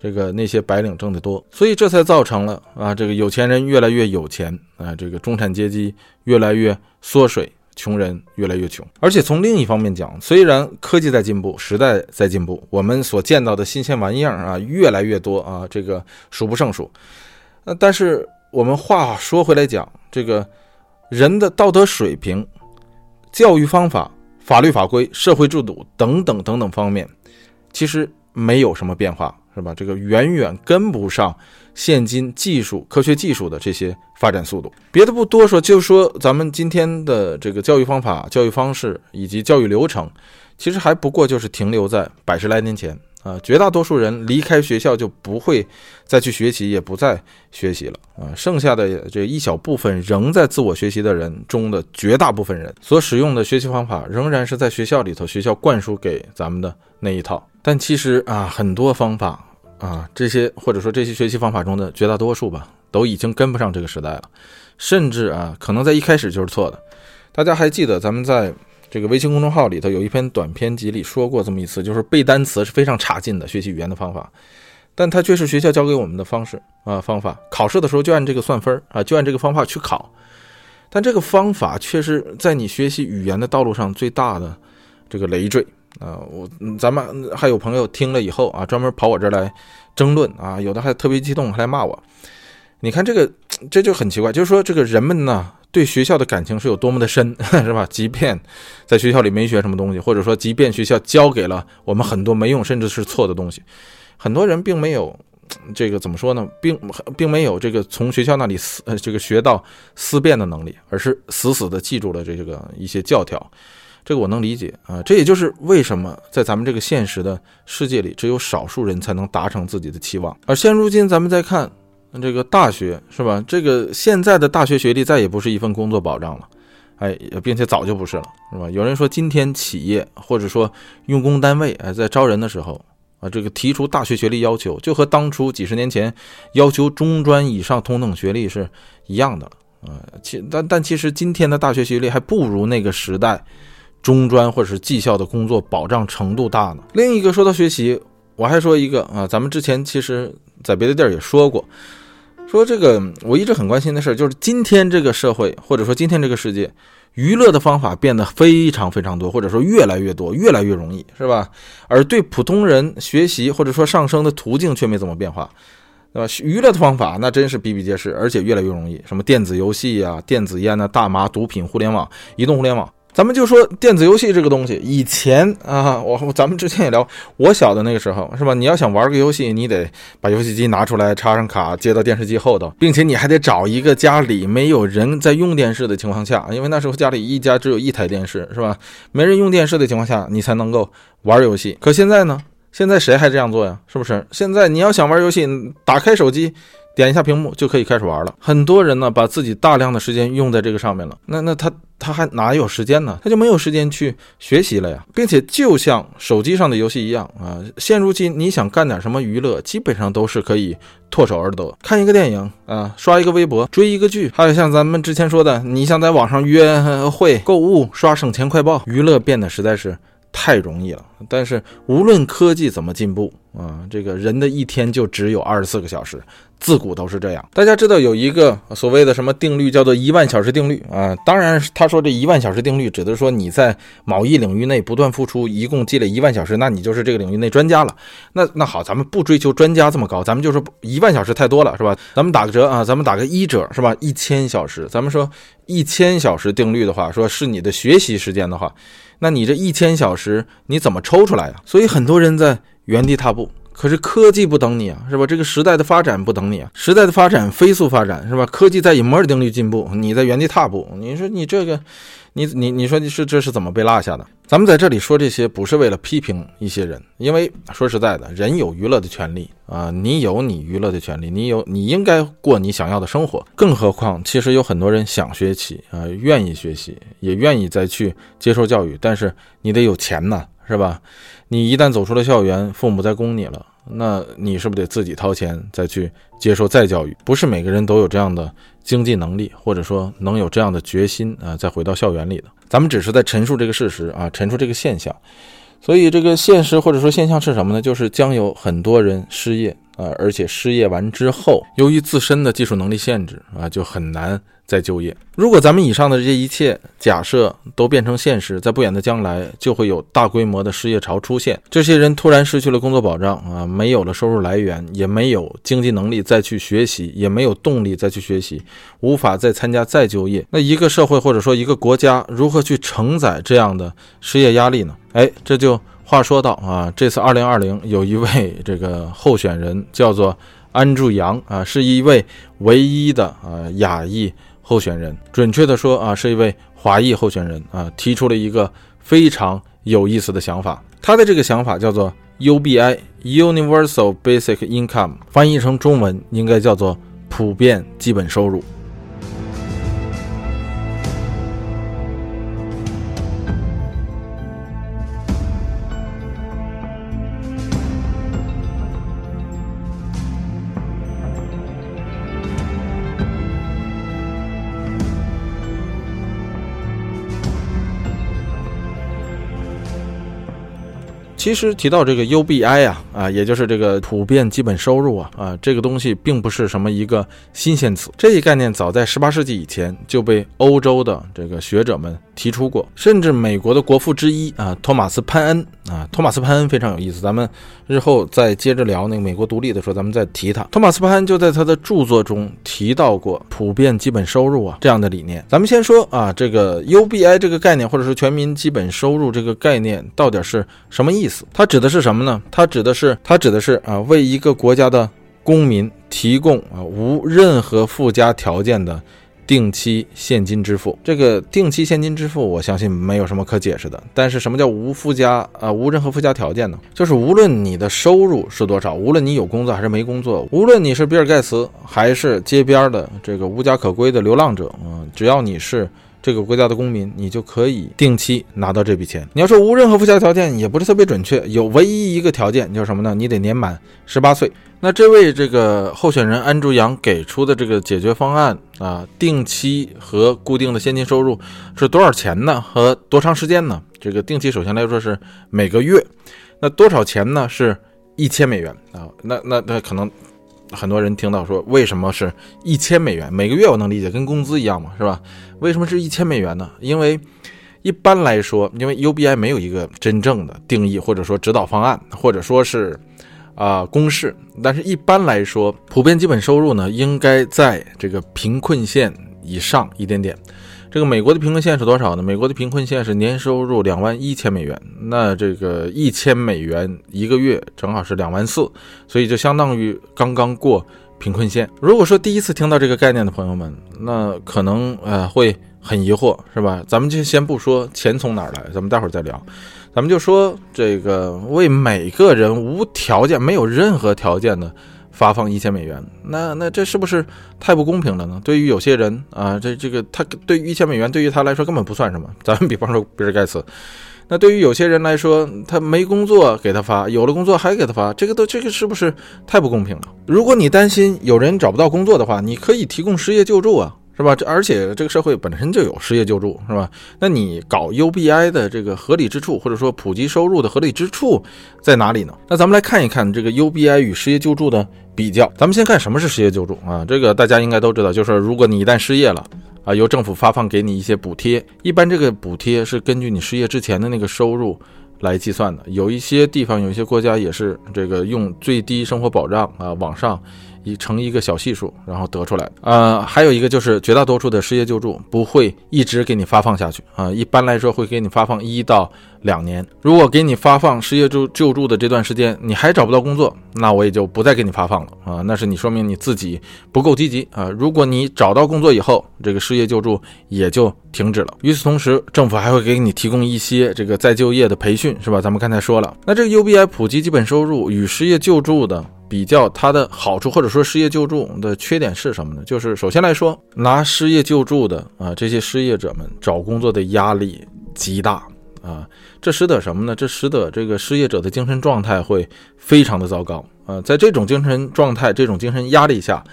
这个那些白领挣的多。所以这才造成了啊，这个有钱人越来越有钱啊，这个中产阶级越来越缩水。穷人越来越穷，而且从另一方面讲，虽然科技在进步，时代在进步，我们所见到的新鲜玩意儿啊越来越多啊，这个数不胜数。呃，但是我们话说回来讲，这个人的道德水平、教育方法、法律法规、社会制度等等等等方面，其实没有什么变化，是吧？这个远远跟不上现今技术、科学技术的这些发展速度。别的不多说，就说咱们今天的这个教育方法、教育方式以及教育流程，其实还不过就是停留在百十来年前。啊，绝大多数人离开学校就不会再去学习，也不再学习了啊。剩下的这一小部分仍在自我学习的人中的绝大部分人所使用的学习方法，仍然是在学校里头学校灌输给咱们的那一套。但其实啊，很多方法啊，这些或者说这些学习方法中的绝大多数吧，都已经跟不上这个时代了，甚至啊，可能在一开始就是错的。大家还记得咱们在？这个微信公众号里头有一篇短篇集里说过这么一次，就是背单词是非常差劲的学习语言的方法，但它却是学校教给我们的方式啊方法。考试的时候就按这个算分啊，就按这个方法去考。但这个方法却是在你学习语言的道路上最大的这个累赘啊！我咱们还有朋友听了以后啊，专门跑我这儿来争论啊，有的还特别激动，还来骂我。你看这个，这就很奇怪，就是说这个人们呢。对学校的感情是有多么的深，是吧？即便在学校里没学什么东西，或者说即便学校教给了我们很多没用甚至是错的东西，很多人并没有这个怎么说呢？并并没有这个从学校那里思呃这个学到思辨的能力，而是死死的记住了这个一些教条。这个我能理解啊。这也就是为什么在咱们这个现实的世界里，只有少数人才能达成自己的期望。而现如今，咱们再看。这个大学是吧？这个现在的大学学历再也不是一份工作保障了，哎，并且早就不是了，是吧？有人说，今天企业或者说用工单位哎，在招人的时候啊，这个提出大学学历要求，就和当初几十年前要求中专以上同等学历是一样的啊。其但但其实今天的大学学历还不如那个时代中专或者是技校的工作保障程度大呢。另一个说到学习，我还说一个啊，咱们之前其实在别的地儿也说过。说这个，我一直很关心的事儿，就是今天这个社会，或者说今天这个世界，娱乐的方法变得非常非常多，或者说越来越多，越来越容易，是吧？而对普通人学习或者说上升的途径却没怎么变化，对吧？娱乐的方法那真是比比皆是，而且越来越容易，什么电子游戏呀、电子烟呐、大麻、毒品、互联网、移动互联网。咱们就说电子游戏这个东西，以前啊，我咱们之前也聊，我小的那个时候是吧？你要想玩个游戏，你得把游戏机拿出来，插上卡，接到电视机后头，并且你还得找一个家里没有人在用电视的情况下，因为那时候家里一家只有一台电视，是吧？没人用电视的情况下，你才能够玩游戏。可现在呢？现在谁还这样做呀？是不是？现在你要想玩游戏，打开手机。点一下屏幕就可以开始玩了。很多人呢，把自己大量的时间用在这个上面了。那那他他还哪有时间呢？他就没有时间去学习了呀。并且就像手机上的游戏一样啊，现如今你想干点什么娱乐，基本上都是可以唾手而得。看一个电影啊，刷一个微博，追一个剧，还有像咱们之前说的，你想在网上约会、购物、刷省钱快报，娱乐变得实在是。太容易了，但是无论科技怎么进步啊，这个人的一天就只有二十四个小时，自古都是这样。大家知道有一个所谓的什么定律，叫做一万小时定律啊。当然，他说这一万小时定律指的是说你在某一领域内不断付出，一共积累一万小时，那你就是这个领域内专家了。那那好，咱们不追求专家这么高，咱们就说一万小时太多了，是吧？咱们打个折啊，咱们打个一折，是吧？一千小时，咱们说一千小时定律的话，说是你的学习时间的话。那你这一千小时你怎么抽出来呀？所以很多人在原地踏步，可是科技不等你啊，是吧？这个时代的发展不等你啊，时代的发展飞速发展，是吧？科技在以摩尔定律进步，你在原地踏步，你说你这个。你你你说你是这是怎么被落下的？咱们在这里说这些不是为了批评一些人，因为说实在的，人有娱乐的权利啊，你有你娱乐的权利，你有你应该过你想要的生活。更何况，其实有很多人想学习啊，愿意学习，也愿意再去接受教育，但是你得有钱呐，是吧？你一旦走出了校园，父母再供你了。那你是不是得自己掏钱再去接受再教育？不是每个人都有这样的经济能力，或者说能有这样的决心啊，再回到校园里的。咱们只是在陈述这个事实啊，陈述这个现象。所以这个现实或者说现象是什么呢？就是将有很多人失业啊，而且失业完之后，由于自身的技术能力限制啊，就很难。再就业。如果咱们以上的这一切假设都变成现实，在不远的将来就会有大规模的失业潮出现。这些人突然失去了工作保障啊，没有了收入来源，也没有经济能力再去学习，也没有动力再去学习，无法再参加再就业。那一个社会或者说一个国家如何去承载这样的失业压力呢？哎，这就话说到啊，这次二零二零有一位这个候选人叫做安柱阳啊，是一位唯一的啊亚裔候选人，准确的说啊，是一位华裔候选人啊，提出了一个非常有意思的想法。他的这个想法叫做 UBI（Universal Basic Income），翻译成中文应该叫做普遍基本收入。其实提到这个 UBI 啊啊，也就是这个普遍基本收入啊啊，这个东西并不是什么一个新鲜词。这一概念早在18世纪以前就被欧洲的这个学者们提出过，甚至美国的国父之一啊，托马斯潘恩啊，托马斯潘恩非常有意思。咱们日后再接着聊那个美国独立的时候，咱们再提他。托马斯潘恩就在他的著作中提到过普遍基本收入啊这样的理念。咱们先说啊，这个 UBI 这个概念，或者说全民基本收入这个概念，到底是什么意思？它指的是什么呢？它指的是，它指的是啊，为一个国家的公民提供啊无任何附加条件的定期现金支付。这个定期现金支付，我相信没有什么可解释的。但是什么叫无附加啊无任何附加条件呢？就是无论你的收入是多少，无论你有工作还是没工作，无论你是比尔盖茨还是街边的这个无家可归的流浪者啊，只要你是。这个国家的公民，你就可以定期拿到这笔钱。你要说无任何附加条件，也不是特别准确。有唯一一个条件，就是什么呢？你得年满十八岁。那这位这个候选人安竹阳给出的这个解决方案啊，定期和固定的现金收入是多少钱呢？和多长时间呢？这个定期首先来说是每个月，那多少钱呢？是一千美元啊。那那那可能。很多人听到说，为什么是一千美元每个月？我能理解，跟工资一样嘛，是吧？为什么是一千美元呢？因为一般来说，因为 UBI 没有一个真正的定义，或者说指导方案，或者说是啊公式。但是一般来说，普遍基本收入呢，应该在这个贫困线以上一点点。这个美国的贫困线是多少呢？美国的贫困线是年收入两万一千美元，那这个一千美元一个月正好是两万四，所以就相当于刚刚过贫困线。如果说第一次听到这个概念的朋友们，那可能呃会很疑惑，是吧？咱们就先不说钱从哪儿来，咱们待会儿再聊。咱们就说这个为每个人无条件、没有任何条件的。发放一千美元，那那这是不是太不公平了呢？对于有些人啊，这这个他对于一千美元对于他来说根本不算什么。咱们比方说比尔盖茨，那对于有些人来说，他没工作给他发，有了工作还给他发，这个都这个是不是太不公平了？如果你担心有人找不到工作的话，你可以提供失业救助啊。是吧？这而且这个社会本身就有失业救助，是吧？那你搞 UBI 的这个合理之处，或者说普及收入的合理之处在哪里呢？那咱们来看一看这个 UBI 与失业救助的比较。咱们先看什么是失业救助啊？这个大家应该都知道，就是如果你一旦失业了啊，由政府发放给你一些补贴。一般这个补贴是根据你失业之前的那个收入来计算的。有一些地方，有一些国家也是这个用最低生活保障啊往上。以乘一个小系数，然后得出来。呃，还有一个就是绝大多数的失业救助不会一直给你发放下去啊，一般来说会给你发放一到两年。如果给你发放失业救救助的这段时间你还找不到工作，那我也就不再给你发放了啊，那是你说明你自己不够积极啊。如果你找到工作以后，这个失业救助也就停止了。与此同时，政府还会给你提供一些这个再就业的培训，是吧？咱们刚才说了，那这个 UBI 普及基本收入与失业救助的。比较它的好处或者说失业救助的缺点是什么呢？就是首先来说，拿失业救助的啊这些失业者们找工作的压力极大啊，这使得什么呢？这使得这个失业者的精神状态会非常的糟糕啊，在这种精神状态、这种精神压力下，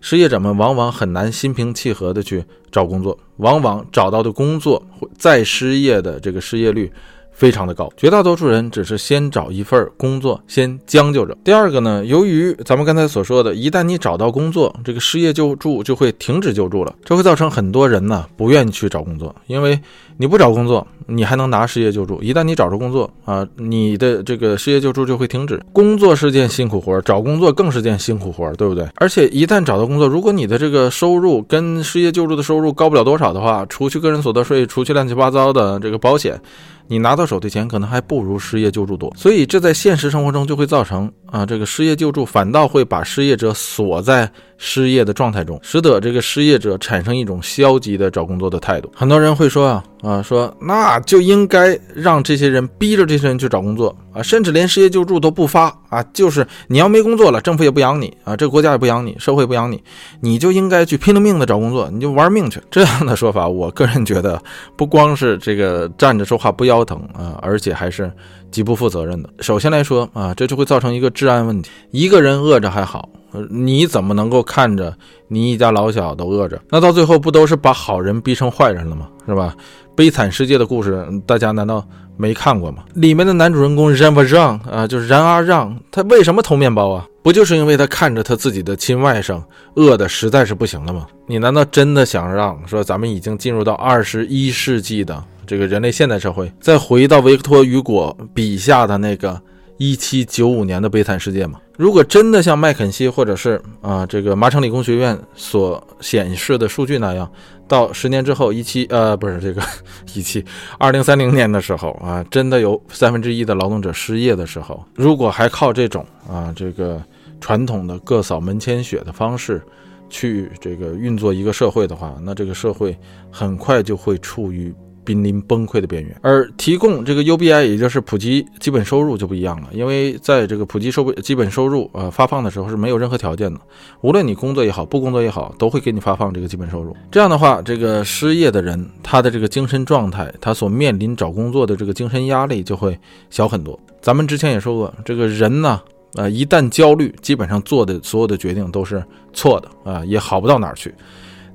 失业者们往往很难心平气和的去找工作，往往找到的工作再失业的这个失业率。非常的高，绝大多数人只是先找一份工作，先将就着。第二个呢，由于咱们刚才所说的，一旦你找到工作，这个失业救助就会停止救助了，这会造成很多人呢不愿意去找工作，因为你不找工作，你还能拿失业救助。一旦你找着工作啊，你的这个失业救助就会停止。工作是件辛苦活，找工作更是件辛苦活，对不对？而且一旦找到工作，如果你的这个收入跟失业救助的收入高不了多少的话，除去个人所得税，除去乱七八糟的这个保险。你拿到手的钱可能还不如失业救助多。所以这在现实生活中就会造成啊，这个失业救助反倒会把失业者锁在失业的状态中，使得这个失业者产生一种消极的找工作的态度。很多人会说啊啊，说那就应该让这些人逼着这些人去找工作啊，甚至连失业救助都不发啊，就是你要没工作了，政府也不养你啊，这个国家也不养你，社会也不养你，你就应该去拼了命的找工作，你就玩命去。这样的说法，我个人觉得不光是这个站着说话不腰疼啊，而且还是极不负责任的。首先来说啊，这就会造成一个治安问题。一个人饿着还好，你怎么能够看着你一家老小都饿着？那到最后不都是把好人逼成坏人了吗？是吧？悲惨世界的故事，大家难道没看过吗？里面的男主人公然不让啊，就是然阿让，他为什么偷面包啊？不就是因为他看着他自己的亲外甥饿的实在是不行了吗？你难道真的想让说咱们已经进入到二十一世纪的这个人类现代社会，再回到维克托·雨果笔下的那个一七九五年的悲惨世界吗？如果真的像麦肯锡或者是啊这个麻省理工学院所显示的数据那样，到十年之后，一七呃不是这个 一七二零三零年的时候啊，真的有三分之一的劳动者失业的时候，如果还靠这种啊这个传统的各扫门前雪的方式去这个运作一个社会的话，那这个社会很快就会处于。濒临崩溃的边缘，而提供这个 UBI，也就是普及基本收入就不一样了，因为在这个普及收基本收入呃发放的时候是没有任何条件的，无论你工作也好，不工作也好，都会给你发放这个基本收入。这样的话，这个失业的人他的这个精神状态，他所面临找工作的这个精神压力就会小很多。咱们之前也说过，这个人呢，呃，一旦焦虑，基本上做的所有的决定都是错的啊，也好不到哪儿去。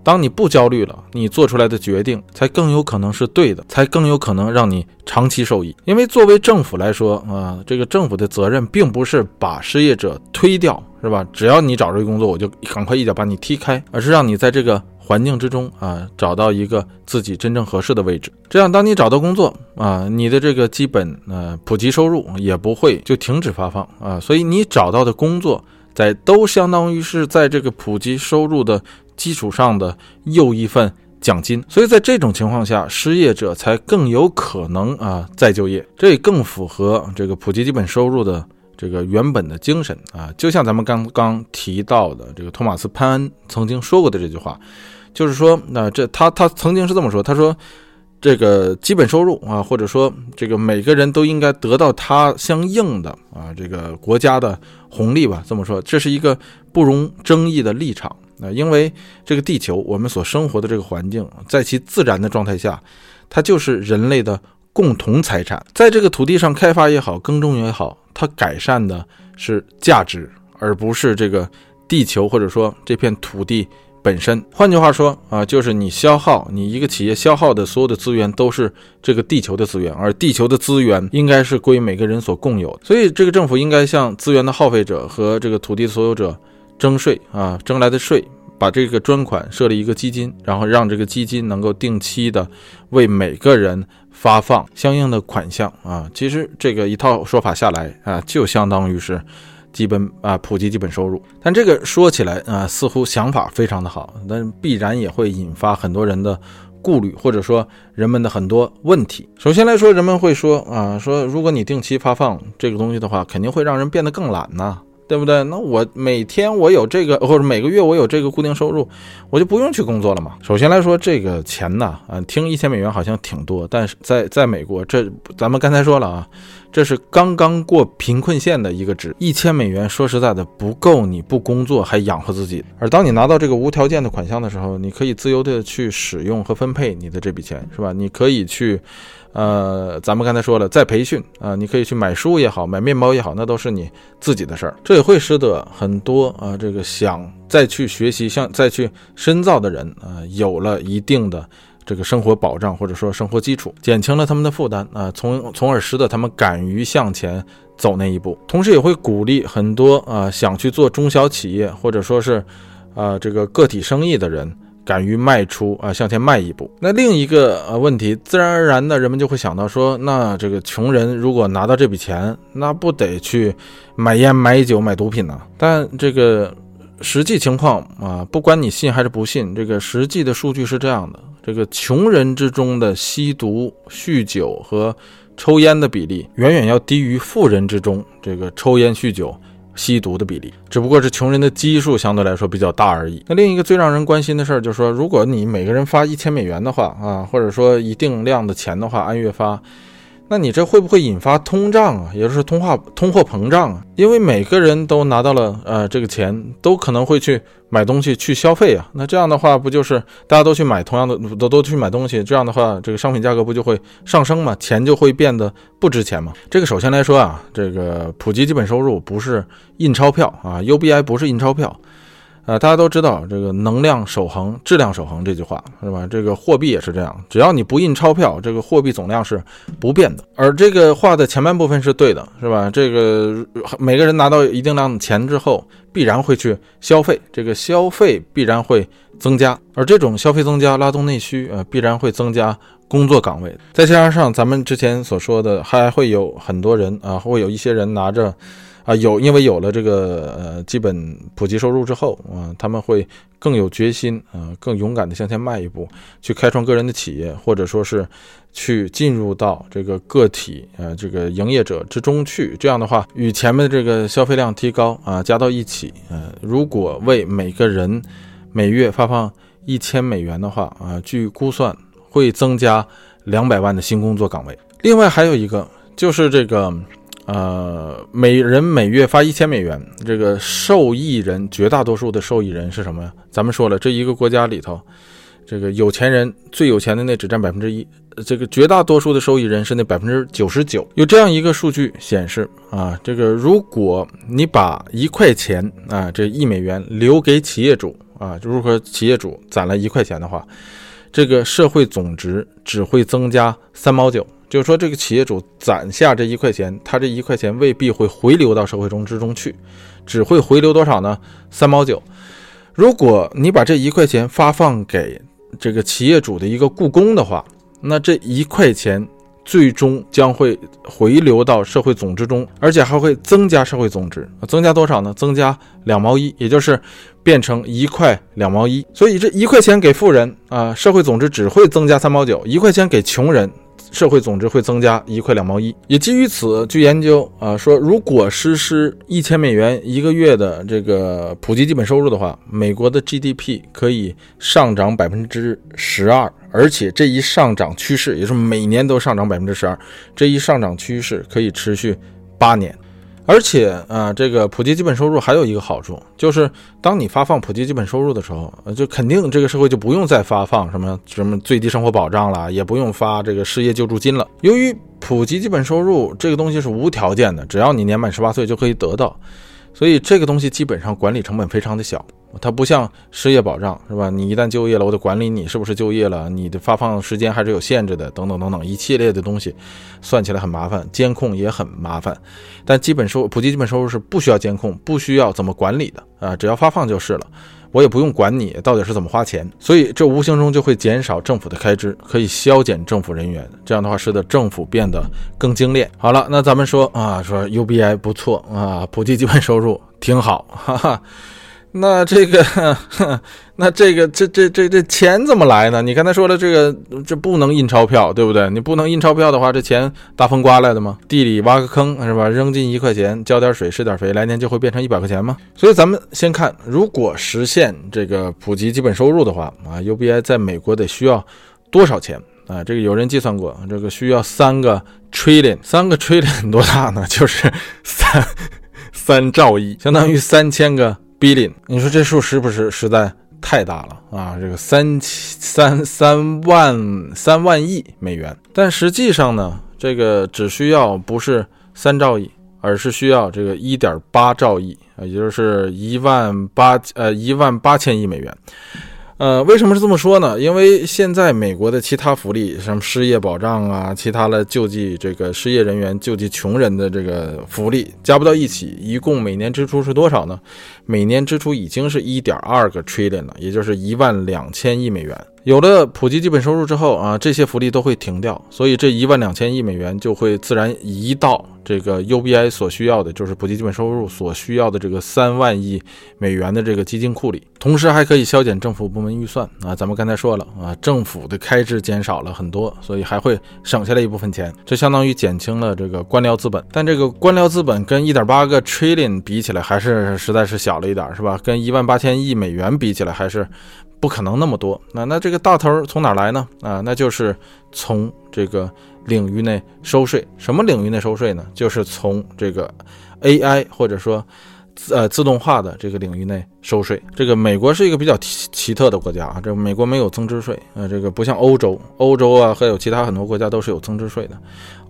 当你不焦虑了，你做出来的决定才更有可能是对的，才更有可能让你长期受益。因为作为政府来说，啊，这个政府的责任并不是把失业者推掉，是吧？只要你找着工作，我就赶快一脚把你踢开，而是让你在这个环境之中啊，找到一个自己真正合适的位置。这样，当你找到工作啊，你的这个基本呃普及收入也不会就停止发放啊。所以你找到的工作，在都相当于是在这个普及收入的。基础上的又一份奖金，所以在这种情况下，失业者才更有可能啊再就业，这也更符合这个普及基本收入的这个原本的精神啊。就像咱们刚刚提到的，这个托马斯潘恩曾经说过的这句话，就是说，那这他他曾经是这么说，他说，这个基本收入啊，或者说这个每个人都应该得到他相应的啊这个国家的红利吧。这么说，这是一个不容争议的立场。啊，因为这个地球，我们所生活的这个环境，在其自然的状态下，它就是人类的共同财产。在这个土地上开发也好，耕种也好，它改善的是价值，而不是这个地球或者说这片土地本身。换句话说啊，就是你消耗你一个企业消耗的所有的资源，都是这个地球的资源，而地球的资源应该是归每个人所共有。所以，这个政府应该向资源的耗费者和这个土地所有者。征税啊，征来的税，把这个专款设立一个基金，然后让这个基金能够定期的为每个人发放相应的款项啊。其实这个一套说法下来啊，就相当于是基本啊普及基本收入。但这个说起来啊，似乎想法非常的好，但必然也会引发很多人的顾虑，或者说人们的很多问题。首先来说，人们会说啊，说如果你定期发放这个东西的话，肯定会让人变得更懒呐。对不对？那我每天我有这个，或者每个月我有这个固定收入，我就不用去工作了嘛。首先来说，这个钱呢，啊，听一千美元好像挺多，但是在在美国，这咱们刚才说了啊，这是刚刚过贫困线的一个值，一千美元说实在的不够你不工作还养活自己。而当你拿到这个无条件的款项的时候，你可以自由的去使用和分配你的这笔钱，是吧？你可以去。呃，咱们刚才说了，在培训啊，你可以去买书也好，买面包也好，那都是你自己的事儿。这也会使得很多啊，这个想再去学习、想再去深造的人啊，有了一定的这个生活保障或者说生活基础，减轻了他们的负担啊，从从而使得他们敢于向前走那一步。同时也会鼓励很多啊想去做中小企业或者说是啊这个个体生意的人。敢于迈出啊，向前迈一步。那另一个呃问题，自然而然的人们就会想到说，那这个穷人如果拿到这笔钱，那不得去买烟、买酒、买毒品呢？但这个实际情况啊，不管你信还是不信，这个实际的数据是这样的：这个穷人之中的吸毒、酗酒和抽烟的比例远远要低于富人之中这个抽烟、酗酒、吸毒的比例，只不过是穷人的基数相对来说比较大而已。那另一个最让人关心的事儿就是说，如果你每个人发一千美元的话啊，或者说一定量的钱的话，按月发。那你这会不会引发通胀啊？也就是通货通货膨胀啊？因为每个人都拿到了呃这个钱，都可能会去买东西去消费啊。那这样的话，不就是大家都去买同样的，都都去买东西？这样的话，这个商品价格不就会上升吗？钱就会变得不值钱吗？这个首先来说啊，这个普及基本收入不是印钞票啊，UBI 不是印钞票。呃，大家都知道这个能量守恒、质量守恒这句话是吧？这个货币也是这样，只要你不印钞票，这个货币总量是不变的。而这个话的前半部分是对的，是吧？这个每个人拿到一定量的钱之后，必然会去消费，这个消费必然会增加，而这种消费增加拉动内需，呃，必然会增加工作岗位。再加上咱们之前所说的，还会有很多人啊，会有一些人拿着。啊，有，因为有了这个呃基本普及收入之后啊，他们会更有决心啊，更勇敢地向前迈一步，去开创个人的企业，或者说是去进入到这个个体呃这个营业者之中去。这样的话，与前面的这个消费量提高啊加到一起，呃，如果为每个人每月发放一千美元的话啊，据估算会增加两百万的新工作岗位。另外还有一个就是这个。呃，每人每月发一千美元，这个受益人绝大多数的受益人是什么呀？咱们说了，这一个国家里头，这个有钱人最有钱的那只占百分之一，这个绝大多数的受益人是那百分之九十九。有这样一个数据显示啊，这个如果你把一块钱啊，这一美元留给企业主啊，如果企业主攒了一块钱的话，这个社会总值只会增加三毛九。就是说，这个企业主攒下这一块钱，他这一块钱未必会回流到社会中之中去，只会回流多少呢？三毛九。如果你把这一块钱发放给这个企业主的一个雇工的话，那这一块钱最终将会回流到社会总值中，而且还会增加社会总值。增加多少呢？增加两毛一，也就是变成一块两毛一。所以这一块钱给富人啊，社会总值只会增加三毛九；一块钱给穷人。社会总值会增加一块两毛一，也基于此，据研究啊说，如果实施一千美元一个月的这个普及基本收入的话，美国的 GDP 可以上涨百分之十二，而且这一上涨趋势，也是每年都上涨百分之十二，这一上涨趋势可以持续八年。而且啊，这个普及基本收入还有一个好处，就是当你发放普及基本收入的时候，就肯定这个社会就不用再发放什么什么最低生活保障了，也不用发这个失业救助金了。由于普及基本收入这个东西是无条件的，只要你年满十八岁就可以得到，所以这个东西基本上管理成本非常的小。它不像失业保障，是吧？你一旦就业了，我得管理你是不是就业了，你的发放时间还是有限制的，等等等等，一系列的东西，算起来很麻烦，监控也很麻烦。但基本收普及基本收入是不需要监控，不需要怎么管理的啊，只要发放就是了，我也不用管你到底是怎么花钱，所以这无形中就会减少政府的开支，可以削减政府人员，这样的话使得政府变得更精炼。好了，那咱们说啊，说 UBI 不错啊，普及基本收入挺好，哈哈。那这个，那这个，这这这这钱怎么来呢？你刚才说了，这个这不能印钞票，对不对？你不能印钞票的话，这钱大风刮来的吗？地里挖个坑是吧？扔进一块钱，浇点水，施点肥，来年就会变成一百块钱吗？所以咱们先看，如果实现这个普及基本收入的话啊，UBI 在美国得需要多少钱啊？这个有人计算过，这个需要三个 trillion，三个 trillion 多大呢？就是三三兆亿，相当于三千个。billion，你说这数是不是实在太大了啊？这个三三三万三万亿美元，但实际上呢，这个只需要不是三兆亿，而是需要这个一点八兆亿啊，也就是一万八呃一万八千亿美元。呃，为什么是这么说呢？因为现在美国的其他福利，什么失业保障啊，其他的救济这个失业人员、救济穷人的这个福利加不到一起，一共每年支出是多少呢？每年支出已经是一点二个 trillion 了，也就是一万两千亿美元。有了普及基本收入之后啊，这些福利都会停掉，所以这一万两千亿美元就会自然移到这个 UBI 所需要的，就是普及基本收入所需要的这个三万亿美元的这个基金库里。同时还可以削减政府部门预算啊，咱们刚才说了啊，政府的开支减少了很多，所以还会省下来一部分钱，这相当于减轻了这个官僚资本。但这个官僚资本跟一点八个 trillion 比起来，还是实在是小了一点，是吧？跟一万八千亿美元比起来，还是。不可能那么多，那那这个大头从哪来呢？啊，那就是从这个领域内收税。什么领域内收税呢？就是从这个 AI 或者说。呃，自动化的这个领域内收税，这个美国是一个比较奇奇特的国家啊。这美国没有增值税，呃，这个不像欧洲，欧洲啊，还有其他很多国家都是有增值税的。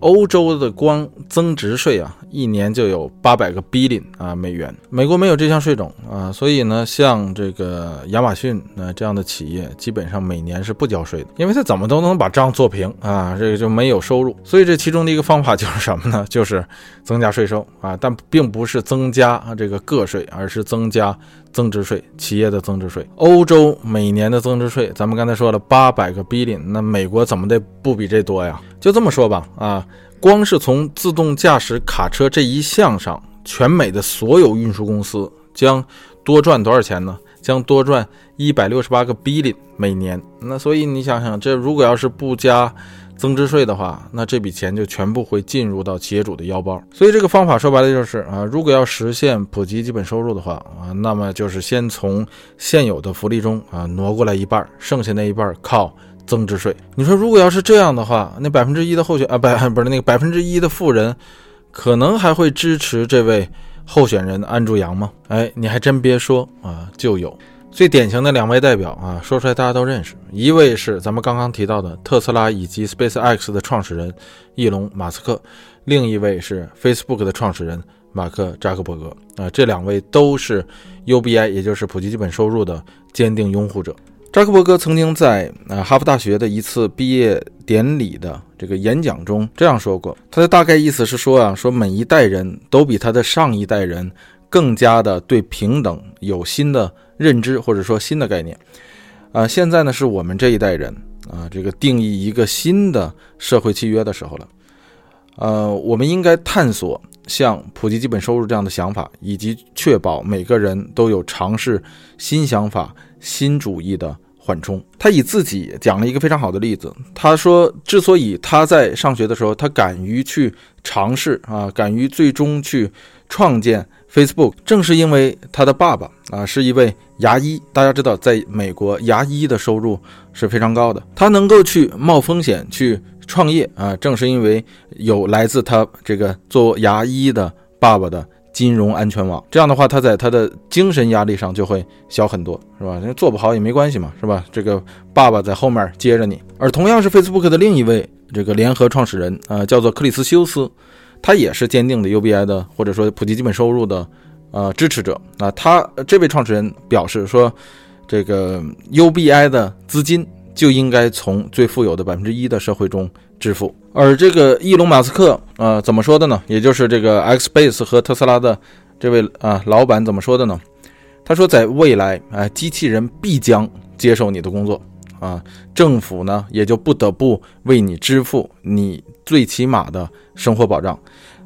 欧洲的光增值税啊，一年就有八百个 billion 啊美元。美国没有这项税种啊，所以呢，像这个亚马逊啊这样的企业，基本上每年是不交税的，因为他怎么都能把账做平啊，这个就没有收入。所以这其中的一个方法就是什么呢？就是增加税收啊，但并不是增加这个。个税，而是增加增值税，企业的增值税。欧洲每年的增值税，咱们刚才说了八百个 billion，那美国怎么的不比这多呀？就这么说吧，啊，光是从自动驾驶卡车这一项上，全美的所有运输公司将多赚多少钱呢？将多赚一百六十八个 billion 每年。那所以你想想，这如果要是不加。增值税的话，那这笔钱就全部会进入到企业主的腰包。所以这个方法说白了就是啊，如果要实现普及基本收入的话啊，那么就是先从现有的福利中啊挪过来一半，剩下那一半靠增值税。你说如果要是这样的话，那百分之一的候选啊不 不是那个百分之一的富人，可能还会支持这位候选人安住阳吗？哎，你还真别说啊，就有。最典型的两位代表啊，说出来大家都认识。一位是咱们刚刚提到的特斯拉以及 SpaceX 的创始人伊隆·马斯克，另一位是 Facebook 的创始人马克·扎克伯格啊。这两位都是 UBI，也就是普及基本收入的坚定拥护者。扎克伯格曾经在啊哈佛大学的一次毕业典礼的这个演讲中这样说过，他的大概意思是说啊，说每一代人都比他的上一代人更加的对平等有新的。认知或者说新的概念，啊，现在呢是我们这一代人啊，这个定义一个新的社会契约的时候了，呃，我们应该探索像普及基本收入这样的想法，以及确保每个人都有尝试新想法、新主义的缓冲。他以自己讲了一个非常好的例子，他说，之所以他在上学的时候，他敢于去尝试啊，敢于最终去创建。Facebook 正是因为他的爸爸啊是一位牙医，大家知道，在美国牙医的收入是非常高的。他能够去冒风险去创业啊，正是因为有来自他这个做牙医的爸爸的金融安全网。这样的话，他在他的精神压力上就会小很多，是吧？做不好也没关系嘛，是吧？这个爸爸在后面接着你。而同样是 Facebook 的另一位这个联合创始人啊，叫做克里斯修斯。他也是坚定的 UBI 的，或者说普及基本收入的，呃支持者啊。他这位创始人表示说，这个 UBI 的资金就应该从最富有的百分之一的社会中支付。而这个伊隆马斯克，呃，怎么说的呢？也就是这个 X Base 和特斯拉的这位啊老板怎么说的呢？他说，在未来啊，机器人必将接受你的工作啊，政府呢也就不得不为你支付你最起码的。生活保障，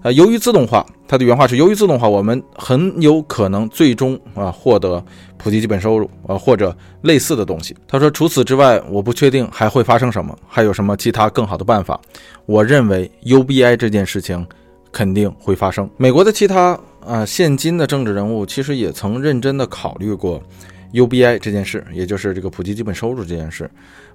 呃，由于自动化，他的原话是：由于自动化，我们很有可能最终啊获得普及基本收入啊或者类似的东西。他说，除此之外，我不确定还会发生什么，还有什么其他更好的办法。我认为 UBI 这件事情肯定会发生。美国的其他啊现今的政治人物其实也曾认真的考虑过 UBI 这件事，也就是这个普及基本收入这件事。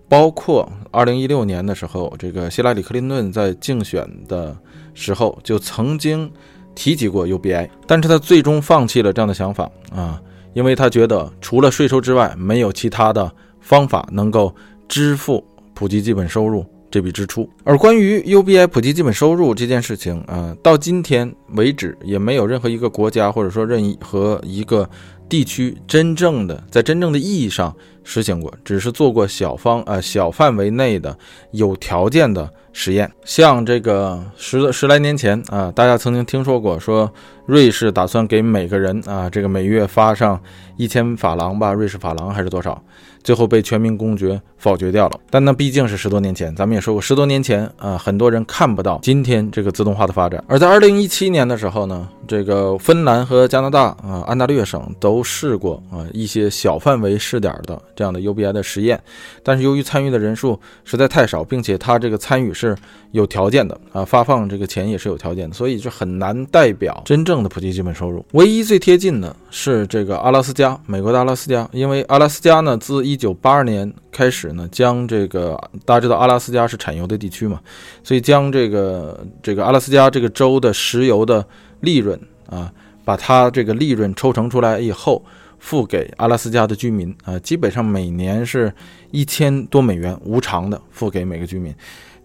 包括二零一六年的时候，这个希拉里·克林顿在竞选的时候就曾经提及过 UBI，但是他最终放弃了这样的想法啊，因为他觉得除了税收之外，没有其他的方法能够支付普及基本收入这笔支出。而关于 UBI 普及基本收入这件事情啊，到今天为止也没有任何一个国家或者说任何一个。地区真正的在真正的意义上实行过，只是做过小方呃小范围内的有条件的实验。像这个十十来年前啊，大家曾经听说过，说瑞士打算给每个人啊这个每月发上一千法郎吧，瑞士法郎还是多少？最后被全民公决否决掉了，但那毕竟是十多年前，咱们也说过，十多年前啊，很多人看不到今天这个自动化的发展。而在二零一七年的时候呢，这个芬兰和加拿大啊，安大略省都试过啊一些小范围试点的这样的 UBI 的实验，但是由于参与的人数实在太少，并且它这个参与是有条件的啊，发放这个钱也是有条件的，所以就很难代表真正的普及基本收入。唯一最贴近的是这个阿拉斯加，美国的阿拉斯加，因为阿拉斯加呢自一九八二年开始呢，将这个大家知道阿拉斯加是产油的地区嘛，所以将这个这个阿拉斯加这个州的石油的利润啊，把它这个利润抽成出来以后，付给阿拉斯加的居民啊，基本上每年是一千多美元无偿的付给每个居民。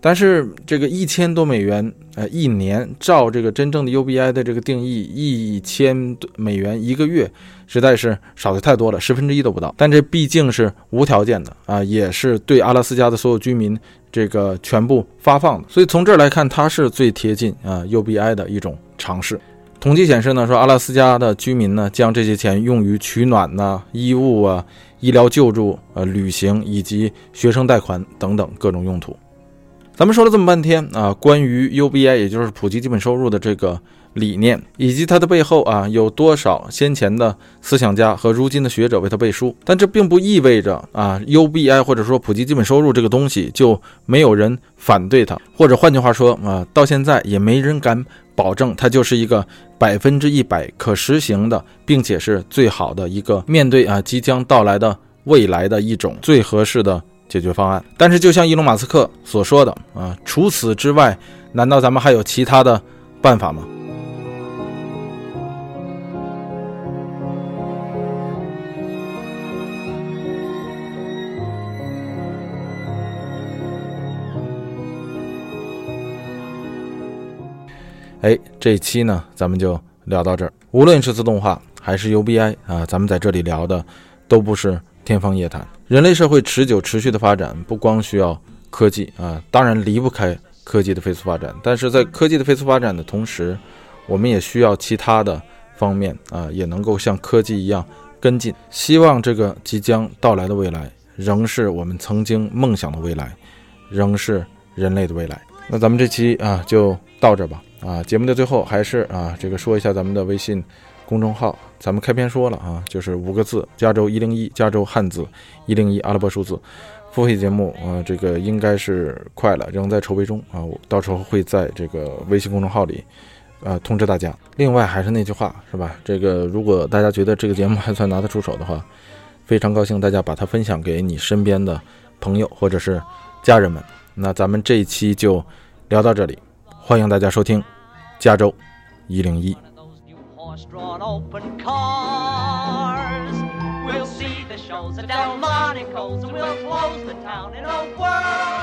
但是这个一千多美元，呃，一年照这个真正的 UBI 的这个定义，一千美元一个月，实在是少的太多了，十分之一都不到。但这毕竟是无条件的啊，也是对阿拉斯加的所有居民这个全部发放的。所以从这儿来看，它是最贴近啊 UBI 的一种尝试。统计显示呢，说阿拉斯加的居民呢，将这些钱用于取暖呐、衣物啊、医疗救助、呃、旅行以及学生贷款等等各种用途。咱们说了这么半天啊，关于 UBI，也就是普及基本收入的这个理念，以及它的背后啊，有多少先前的思想家和如今的学者为它背书。但这并不意味着啊，UBI 或者说普及基本收入这个东西就没有人反对它，或者换句话说啊，到现在也没人敢保证它就是一个百分之一百可实行的，并且是最好的一个面对啊即将到来的未来的一种最合适的。解决方案，但是就像伊隆马斯克所说的啊，除此之外，难道咱们还有其他的办法吗？哎，这一期呢，咱们就聊到这儿。无论是自动化还是 UBI 啊，咱们在这里聊的都不是天方夜谭。人类社会持久持续的发展，不光需要科技啊，当然离不开科技的飞速发展。但是在科技的飞速发展的同时，我们也需要其他的方面啊，也能够像科技一样跟进。希望这个即将到来的未来，仍是我们曾经梦想的未来，仍是人类的未来。那咱们这期啊就到这吧啊，节目的最后还是啊这个说一下咱们的微信。公众号，咱们开篇说了啊，就是五个字：加州一零一，加州汉字一零一阿拉伯数字。付费节目啊，这个应该是快了，仍在筹备中啊，我到时候会在这个微信公众号里，呃，通知大家。另外还是那句话，是吧？这个如果大家觉得这个节目还算拿得出手的话，非常高兴大家把它分享给你身边的朋友或者是家人们。那咱们这一期就聊到这里，欢迎大家收听加州一零一。Drawn open cars. We'll see the shows at Delmonico's and we'll close the town in a whirl.